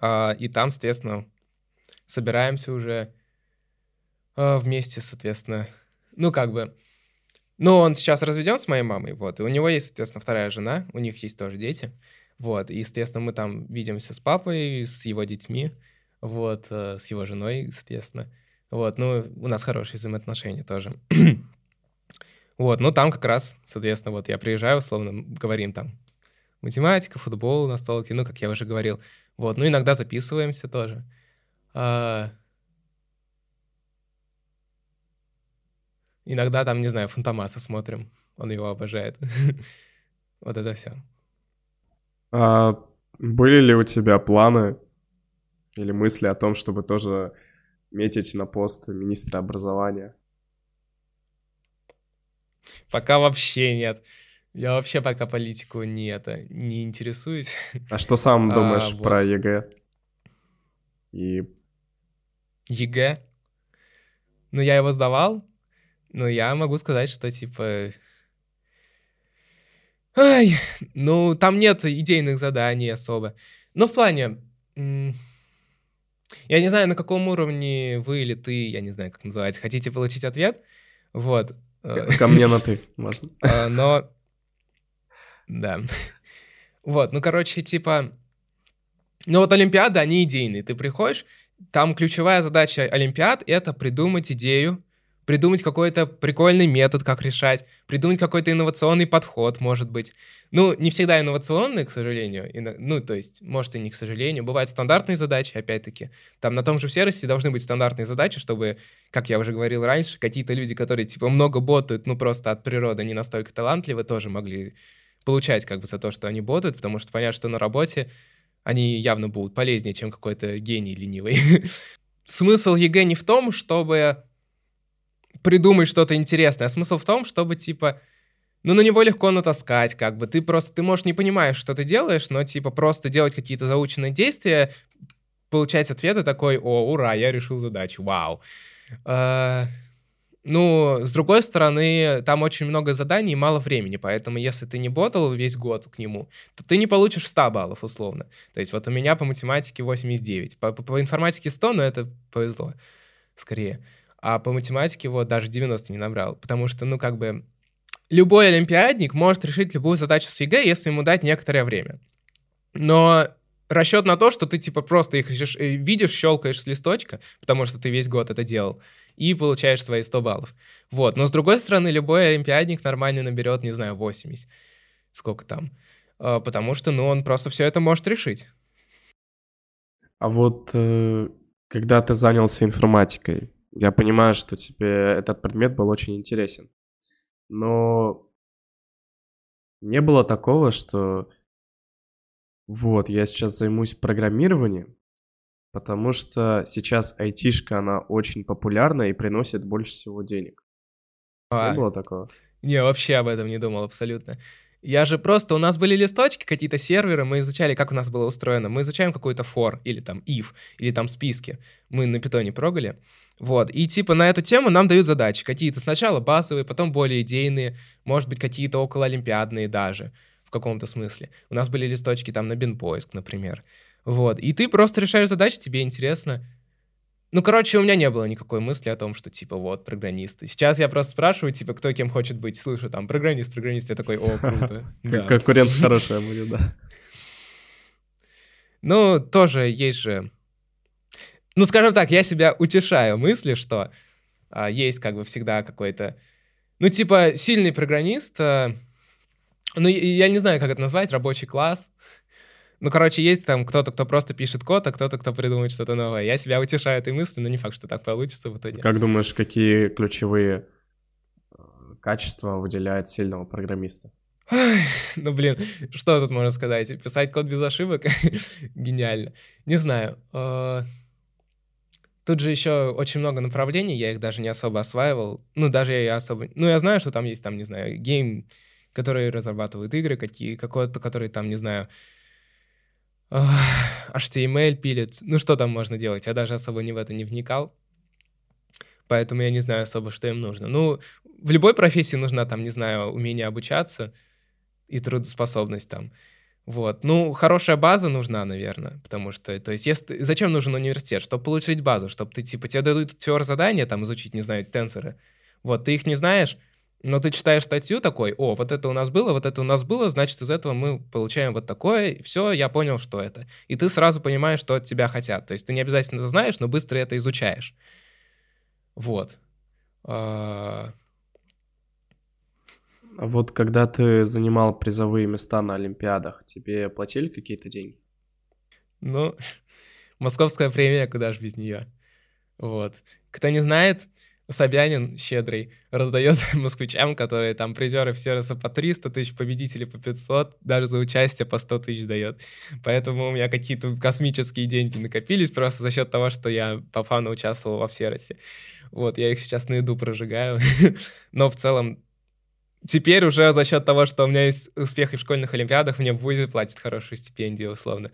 А, и там, соответственно, собираемся уже а, вместе, соответственно. Ну, как бы. Ну, он сейчас разведен с моей мамой, вот. И у него есть, соответственно, вторая жена. У них есть тоже дети. Вот. И, естественно, мы там видимся с папой, с его детьми. Вот. Э, с его женой, соответственно. Вот, ну, у нас хорошие взаимоотношения тоже. вот, ну, там как раз, соответственно, вот я приезжаю, условно, говорим там математика, футбол, настолки, ну, как я уже говорил. Вот, ну, иногда записываемся тоже. А... Иногда там, не знаю, Фантомаса смотрим, он его обожает. вот это все. А были ли у тебя планы или мысли о том, чтобы тоже метить на пост министра образования? Пока вообще нет. Я вообще пока политику не, это, не интересуюсь. А что сам а, думаешь а, про вот. ЕГЭ? И... ЕГЭ? Ну, я его сдавал, но я могу сказать, что, типа... Ай, ну, там нет идейных заданий особо. Ну, в плане... Я не знаю, на каком уровне вы или ты, я не знаю, как называется, хотите получить ответ. Вот. Ко мне на ты, можно. А, но... Да. Вот, ну, короче, типа... Ну, вот Олимпиады, они идейные. Ты приходишь, там ключевая задача Олимпиад — это придумать идею, придумать какой-то прикольный метод, как решать, придумать какой-то инновационный подход, может быть. Ну, не всегда инновационный, к сожалению. Ну, то есть, может и не к сожалению. Бывают стандартные задачи, опять-таки. Там на том же сервисе должны быть стандартные задачи, чтобы, как я уже говорил раньше, какие-то люди, которые, типа, много ботают, ну, просто от природы не настолько талантливы, тоже могли получать как бы за то, что они ботают, потому что понятно, что на работе они явно будут полезнее, чем какой-то гений ленивый. Смысл ЕГЭ не в том, чтобы придумать что-то интересное, а смысл в том, чтобы, типа, ну, на него легко натаскать, как бы. Ты просто, ты, можешь, не понимаешь, что ты делаешь, но, типа, просто делать какие-то заученные действия, получать ответы такой, о, ура, я решил задачу, вау. А, ну, с другой стороны, там очень много заданий и мало времени, поэтому если ты не ботал весь год к нему, то ты не получишь 100 баллов, условно. То есть вот у меня по математике 89, по, по, по информатике 100, но это повезло, скорее. А по математике вот даже 90 не набрал, потому что, ну, как бы, любой олимпиадник может решить любую задачу с ЕГЭ, если ему дать некоторое время. Но расчет на то, что ты, типа, просто их э, видишь, щелкаешь с листочка, потому что ты весь год это делал, и получаешь свои 100 баллов. Вот. Но с другой стороны, любой олимпиадник нормально наберет, не знаю, 80. Сколько там. А, потому что, ну, он просто все это может решить. А вот э, когда ты занялся информатикой, я понимаю, что тебе этот предмет был очень интересен. Но не было такого, что вот, я сейчас займусь программированием, потому что сейчас айтишка, она очень популярна и приносит больше всего денег. А, не было такого? Не, вообще об этом не думал абсолютно. Я же просто, у нас были листочки, какие-то серверы, мы изучали, как у нас было устроено. Мы изучаем какой-то for, или там if, или там списки. Мы на питоне прогали. Вот, и типа на эту тему нам дают задачи. Какие-то сначала базовые, потом более идейные, может быть, какие-то около олимпиадные даже, в каком-то смысле. У нас были листочки там на бинпоиск, например. Вот. И ты просто решаешь задачи, тебе интересно. Ну, короче, у меня не было никакой мысли о том, что, типа, вот, программисты. Сейчас я просто спрашиваю, типа, кто кем хочет быть. Слышу, там, программист, программист. Я такой, о, круто. Конкуренция хорошая будет, да. Ну, тоже есть же... Ну, скажем так, я себя утешаю мысли, что а, есть как бы всегда какой-то... Ну, типа, сильный программист... А, ну, я не знаю, как это назвать, рабочий класс, ну, короче, есть там кто-то, кто просто пишет код, а кто-то, кто придумает что-то новое. Я себя утешаю этой мыслью, но не факт, что так получится в итоге. Как думаешь, какие ключевые э, качества выделяет сильного программиста? ну, блин, что тут можно сказать? Писать код без ошибок? Гениально. Не знаю. А, тут же еще очень много направлений, я их даже не особо осваивал. Ну, даже я особо... Ну, я знаю, что там есть, там, не знаю, гейм, которые разрабатывают игры, какие, какой-то, который там, не знаю, HTML пилит. Ну, что там можно делать? Я даже особо не в это не вникал. Поэтому я не знаю особо, что им нужно. Ну, в любой профессии нужна, там, не знаю, умение обучаться и трудоспособность там. Вот. Ну, хорошая база нужна, наверное, потому что, то есть, если, зачем нужен университет? Чтобы получить базу, чтобы ты, типа, тебе дадут теор задания, там, изучить, не знаю, тенсоры. Вот, ты их не знаешь, но ты читаешь статью такой, о, вот это у нас было, вот это у нас было, значит, из этого мы получаем вот такое, все, я понял, что это. И ты сразу понимаешь, что от тебя хотят. То есть ты не обязательно это знаешь, но быстро это изучаешь. Вот. А, а вот когда ты занимал призовые места на Олимпиадах, тебе платили какие-то деньги? Ну, московская премия, куда же без нее. Вот. Кто не знает, Собянин щедрый раздает москвичам, которые там призеры в сервиса по 300 тысяч, победители по 500, даже за участие по 100 тысяч дает. Поэтому у меня какие-то космические деньги накопились просто за счет того, что я по фану участвовал во всеросе. Вот, я их сейчас на еду прожигаю. Но в целом теперь уже за счет того, что у меня есть успехи в школьных олимпиадах, мне в ВУЗе платят хорошую стипендию, условно.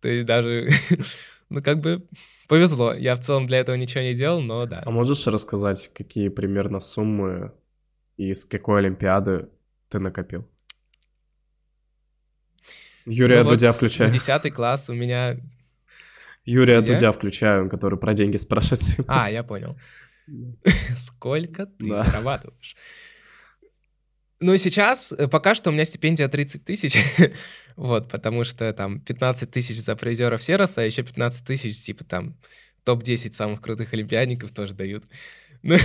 То есть даже Ну, как бы повезло. Я в целом для этого ничего не делал, но да. А можешь рассказать, какие примерно суммы и с какой Олимпиады ты накопил? Юрия ну, Дудя вот включаю. В 10 класс у меня... Юрия Где? Дудя включаю, который про деньги спрашивает. А, я понял. Сколько ты зарабатываешь? Ну, сейчас, э, пока что у меня стипендия 30 тысяч, вот, потому что там 15 тысяч за призеров Сероса, а еще 15 тысяч, типа там топ-10 самых крутых олимпиадников тоже дают. Ну,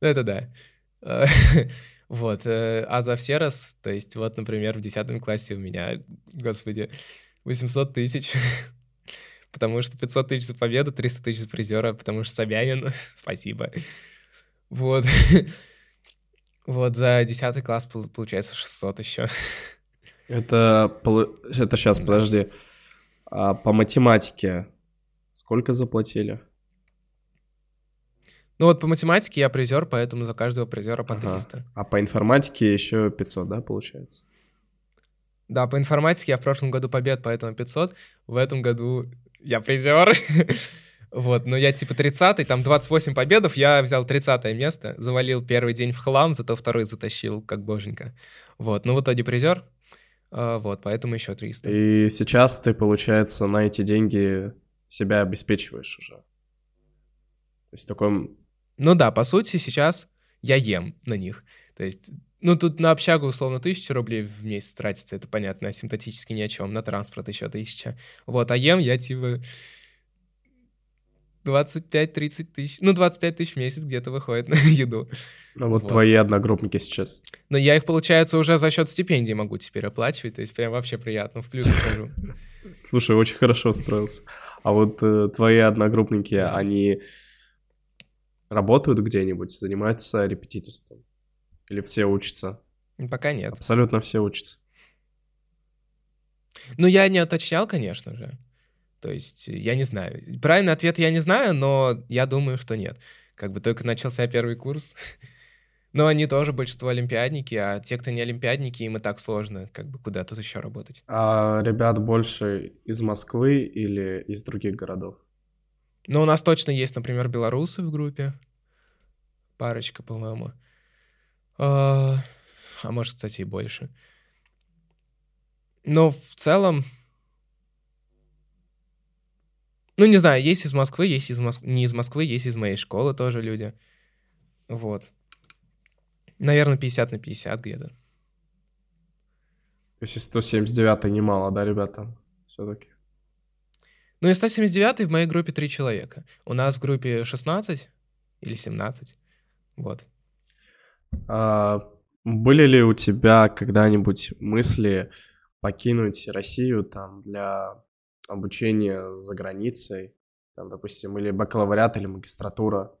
ну, это да. Вот, э, а за Серос, то есть вот, например, в 10 классе у меня, господи, 800 тысяч, потому что 500 тысяч за победу, 300 тысяч за призера, потому что Собянин, спасибо. Вот. Вот за 10 класс пол- получается 600 еще. Это, это сейчас, Да. подожди. А по математике сколько заплатили? Ну вот по математике я призер, поэтому за каждого призера по Ага. 300. А по информатике еще 500, да, получается? Да, по информатике я в прошлом году побед, поэтому 500. В этом году я призер. Вот, но я типа 30-й, там 28 победов, я взял 30 место, завалил первый день в хлам, зато второй затащил как боженька. Вот, ну в итоге призер, А, вот, поэтому еще 300. И сейчас ты, получается, на эти деньги себя обеспечиваешь уже. То есть в таком... Ну да, по сути, сейчас я ем на них. То есть, ну тут на общагу условно тысяча рублей в месяц тратится, это понятно, симптотически ни о чем, на транспорт еще тысяча. Вот, а ем я типа 25-30 тысяч, ну 25 тысяч в месяц где-то выходит на еду. Ну вот, Вот. твои одногруппники сейчас. Но я их, получается, уже за счет стипендий могу теперь оплачивать, то есть прям вообще приятно, в плюс ухожу. Слушай, очень хорошо устроился. А вот э, твои одногруппники, они работают где-нибудь, занимаются репетиторством? Или все учатся? Пока нет. Абсолютно все учатся. Ну, я не уточнял, конечно же. То есть, я не знаю. Правильный ответ я не знаю, но я думаю, что нет. Как бы только начался первый курс. Но они тоже большинство олимпиадники, а те, кто не олимпиадники, им и так сложно. Как бы куда тут еще работать? А ребят больше из Москвы или из других городов? Но у нас точно есть, например, белорусы в группе. Парочка, по-моему. А, а может, кстати, и больше. Но в целом... Ну, не знаю, есть из Москвы, есть из Мос... не из Москвы, есть из моей школы тоже люди. Вот. Наверное, 50 на 50 где-то. То есть из 179 немало, да, ребята? Все-таки. Ну, из 179 в моей группе 3 человека. У нас в группе 16 или 17. Вот. А были ли у тебя когда-нибудь мысли покинуть Россию там для обучения за границей? Там, допустим, или бакалавриат, или магистратура?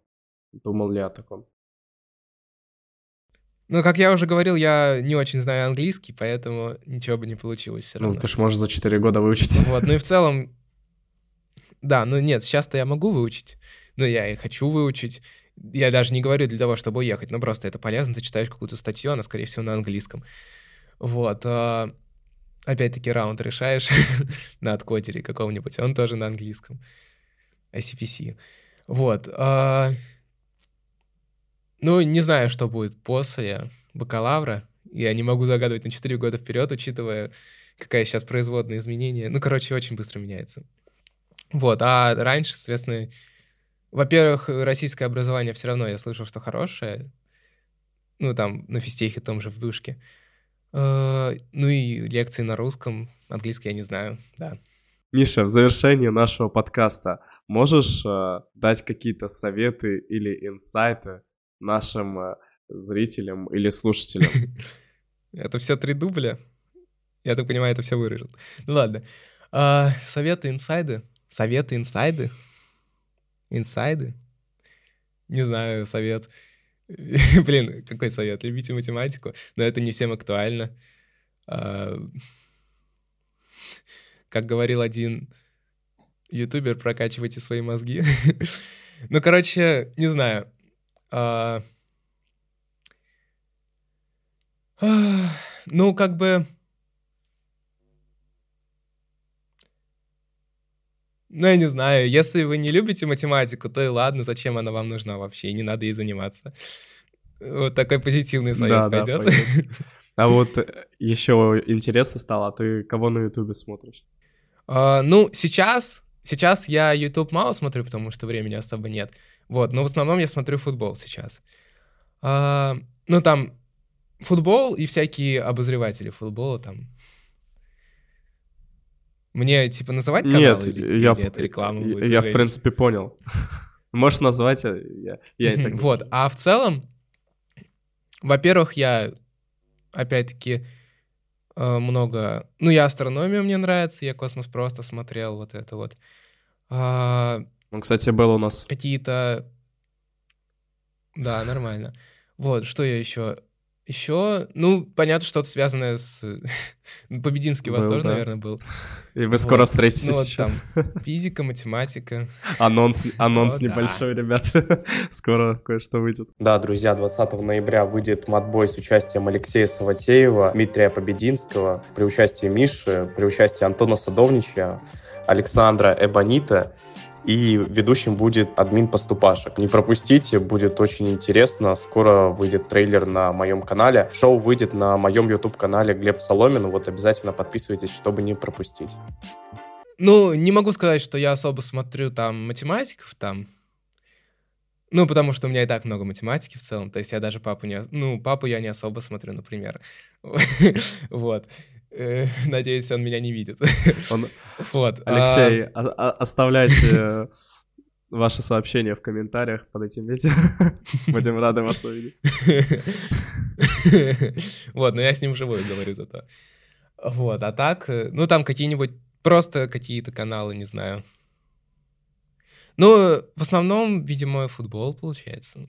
Думал ли о таком? Ну, как я уже говорил, я не очень знаю английский, поэтому ничего бы не получилось все равно. Ну, ты ж можешь за 4 года выучить. Вот, ну и в целом, да, ну нет, сейчас-то я могу выучить, но я и хочу выучить. Я даже не говорю для того, чтобы уехать, но просто это полезно, ты читаешь какую-то статью, она, скорее всего, на английском. Вот, а, опять-таки раунд решаешь на откодере каком-нибудь, он тоже на английском. ICPC. Вот. а, Ну, не знаю, что будет после бакалавра. Я не могу загадывать на 4 года вперед, учитывая, какая сейчас производная изменения. Ну, короче, очень быстро меняется. Вот, а раньше, соответственно, во-первых, российское образование все равно, я слышал, что хорошее. Ну, там, на физтехе том же в вышке. Э, Ну и лекции на русском, английский я не знаю, да. Миша, в завершении нашего подкаста можешь э, дать какие-то советы или инсайты нашим э, зрителям или слушателям? Это все три дубля. Я так понимаю, это все вырежет. Ну ладно. А, советы, инсайды. Советы, инсайды. Инсайды? Не знаю, совет. Блин, какой совет? Любите математику, но это не всем актуально. А, Как говорил один ютубер, прокачивайте свои мозги. Ну, короче, не знаю. А, Ну, как бы... Ну, я не знаю, если вы не любите математику, то и ладно, зачем она вам нужна вообще, и не надо ей заниматься. Вот такой позитивный совет да, пойдет. Да, пойдет. А вот э, еще интересно стало, а ты кого на Ютубе смотришь? Uh, ну, сейчас, сейчас я YouTube мало смотрю, потому что времени особо нет. Вот, но в основном я смотрю футбол сейчас. Uh, ну, там футбол и всякие обозреватели футбола там мне, типа, называть канал Нет, или, я, или это реклама будет? Я, в принципе, понял. Можешь назвать, а я, я так Вот, а в целом, во-первых, я, опять-таки, э, много... Ну, я астрономию мне нравится, я космос просто смотрел, вот это вот. А, Он, кстати, был у нас. Какие-то... Да, нормально. Вот, что я еще... Еще, ну, понятно, что-то связанное с... Побединский вас тоже, да. наверное, был. И вы скоро вот. встретитесь ну, вот там физика, математика. Анонс, анонс О, небольшой, да. ребят. скоро кое-что выйдет. Да, друзья, 20 ноября выйдет матбой с участием Алексея Саватеева, Дмитрия Побединского, при участии Миши, при участии Антона Садовнича, Александра Эбонита и ведущим будет админ Поступашек. Не пропустите, будет очень интересно. Скоро выйдет трейлер на моем канале. Шоу выйдет на моем YouTube-канале Глеб Соломин. Вот обязательно подписывайтесь, чтобы не пропустить. Ну, не могу сказать, что я особо смотрю там математиков там. Ну, потому что у меня и так много математики в целом. То есть я даже папу не... Ну, папу я не особо смотрю, например. Вот. Э, надеюсь, он меня не видит. Он... Вот. Алексей, а... оставляйте ваши сообщения в комментариях под этим видео. Будем рады вас увидеть. Вот, но я с ним живой говорю зато. Вот, а так, э, ну там какие-нибудь, просто какие-то каналы, не знаю. Ну, в основном, видимо, футбол получается.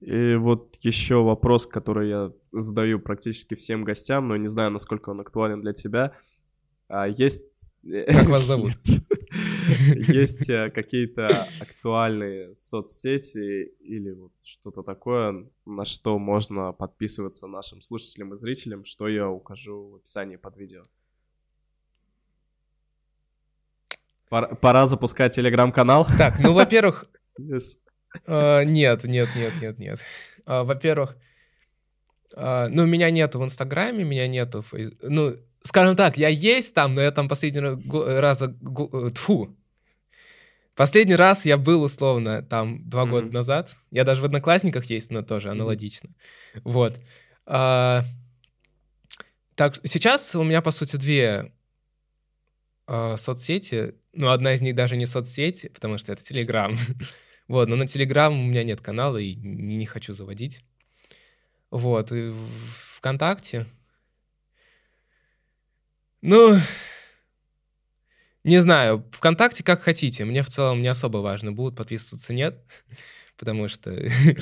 И вот еще вопрос, который я задаю практически всем гостям, но не знаю, насколько он актуален для тебя. А есть... Как вас зовут? Есть э, какие-то актуальные соцсети или вот что-то такое, на что можно подписываться нашим слушателям и зрителям, что я укажу в описании под видео. Пора, пора запускать телеграм-канал. Так, ну, во-первых, нет, нет, нет, нет, нет. Uh, во-первых, uh, ну, меня нету в Инстаграме, меня нету... Ну, скажем так, я есть там, но я там последний раз... Э, тфу. Последний раз я был, условно, там два mm-hmm. года назад. Я даже в Одноклассниках есть, но тоже аналогично. Mm-hmm. Вот. А, так, сейчас у меня, по сути, две а, соцсети. Ну, одна из них даже не соцсети, потому что это Телеграм. Вот, но на Телеграм у меня нет канала и не, не хочу заводить. Вот, и ВКонтакте. Ну, не знаю, ВКонтакте как хотите. Мне в целом не особо важно, будут подписываться, нет. Потому что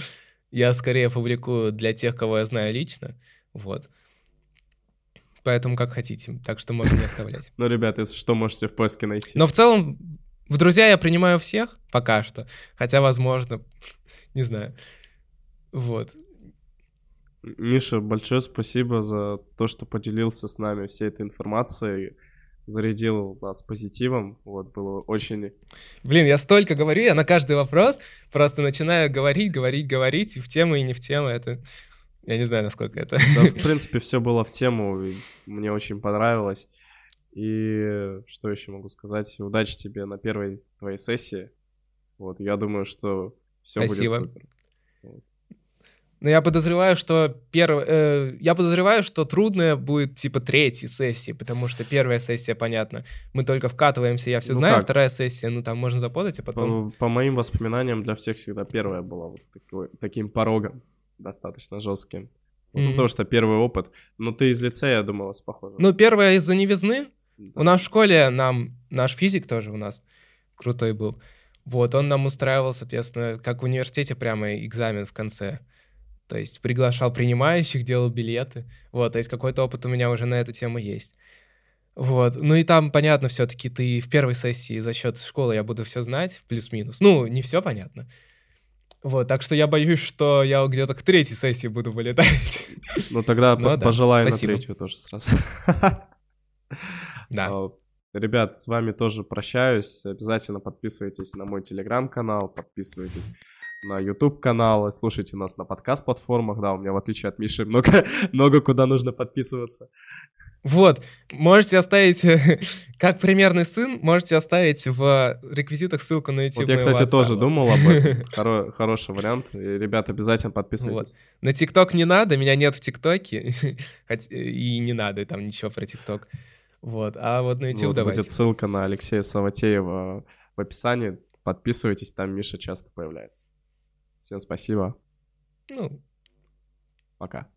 я скорее публикую для тех, кого я знаю лично. Вот. Поэтому как хотите. Так что можно не оставлять. Ну, ребята, если что, можете в поиске найти. Но в целом в друзья я принимаю всех пока что, хотя, возможно, не знаю. Вот. Миша, большое спасибо за то, что поделился с нами всей этой информацией, зарядил нас позитивом. Вот, было очень... Блин, я столько говорю, я на каждый вопрос просто начинаю говорить, говорить, говорить, и в тему, и не в тему. Это... Я не знаю, насколько это... Да, в принципе, все было в тему, мне очень понравилось. И что еще могу сказать? Удачи тебе на первой твоей сессии. Вот, я думаю, что все Спасибо. будет супер. Ну, я подозреваю, что перв... э, я подозреваю, что трудная будет типа третьей сессии, потому что первая сессия, понятно, мы только вкатываемся, я все ну знаю, как? вторая сессия, ну там можно запутать, а потом... По, по моим воспоминаниям, для всех всегда первая была вот такой, таким порогом достаточно жестким. Mm-hmm. Ну, потому что первый опыт. Но ты из лицея, я думал, похоже. Ну, первая из-за невизны, у нас в школе нам, наш физик тоже у нас крутой был. Вот, он нам устраивал, соответственно, как в университете прямо экзамен в конце. То есть приглашал принимающих, делал билеты. Вот, то есть какой-то опыт у меня уже на эту тему есть. Вот. Ну и там, понятно, все-таки ты в первой сессии за счет школы я буду все знать, плюс-минус. Ну, не все понятно. Вот, так что я боюсь, что я где-то к третьей сессии буду вылетать. Ну тогда ну, пожелаю на третью тоже сразу. Да. А, Ребят, с вами тоже прощаюсь. Обязательно подписывайтесь на мой телеграм-канал, подписывайтесь на YouTube-канал, слушайте нас на подкаст-платформах. Да, у меня, в отличие от Миши, много, много куда нужно подписываться. Вот, можете оставить, как примерный сын, можете оставить в реквизитах ссылку на YouTube. Вот я, кстати, WhatsApp. тоже думал об этом. Хоро- хороший вариант. И, ребят, обязательно подписывайтесь. Вот. На ТикТок не надо, меня нет в ТикТоке. и не надо там ничего про ТикТок. Вот, а вот на YouTube вот давайте. будет ссылка на Алексея Саватеева в описании. Подписывайтесь, там Миша часто появляется. Всем спасибо. Ну, пока.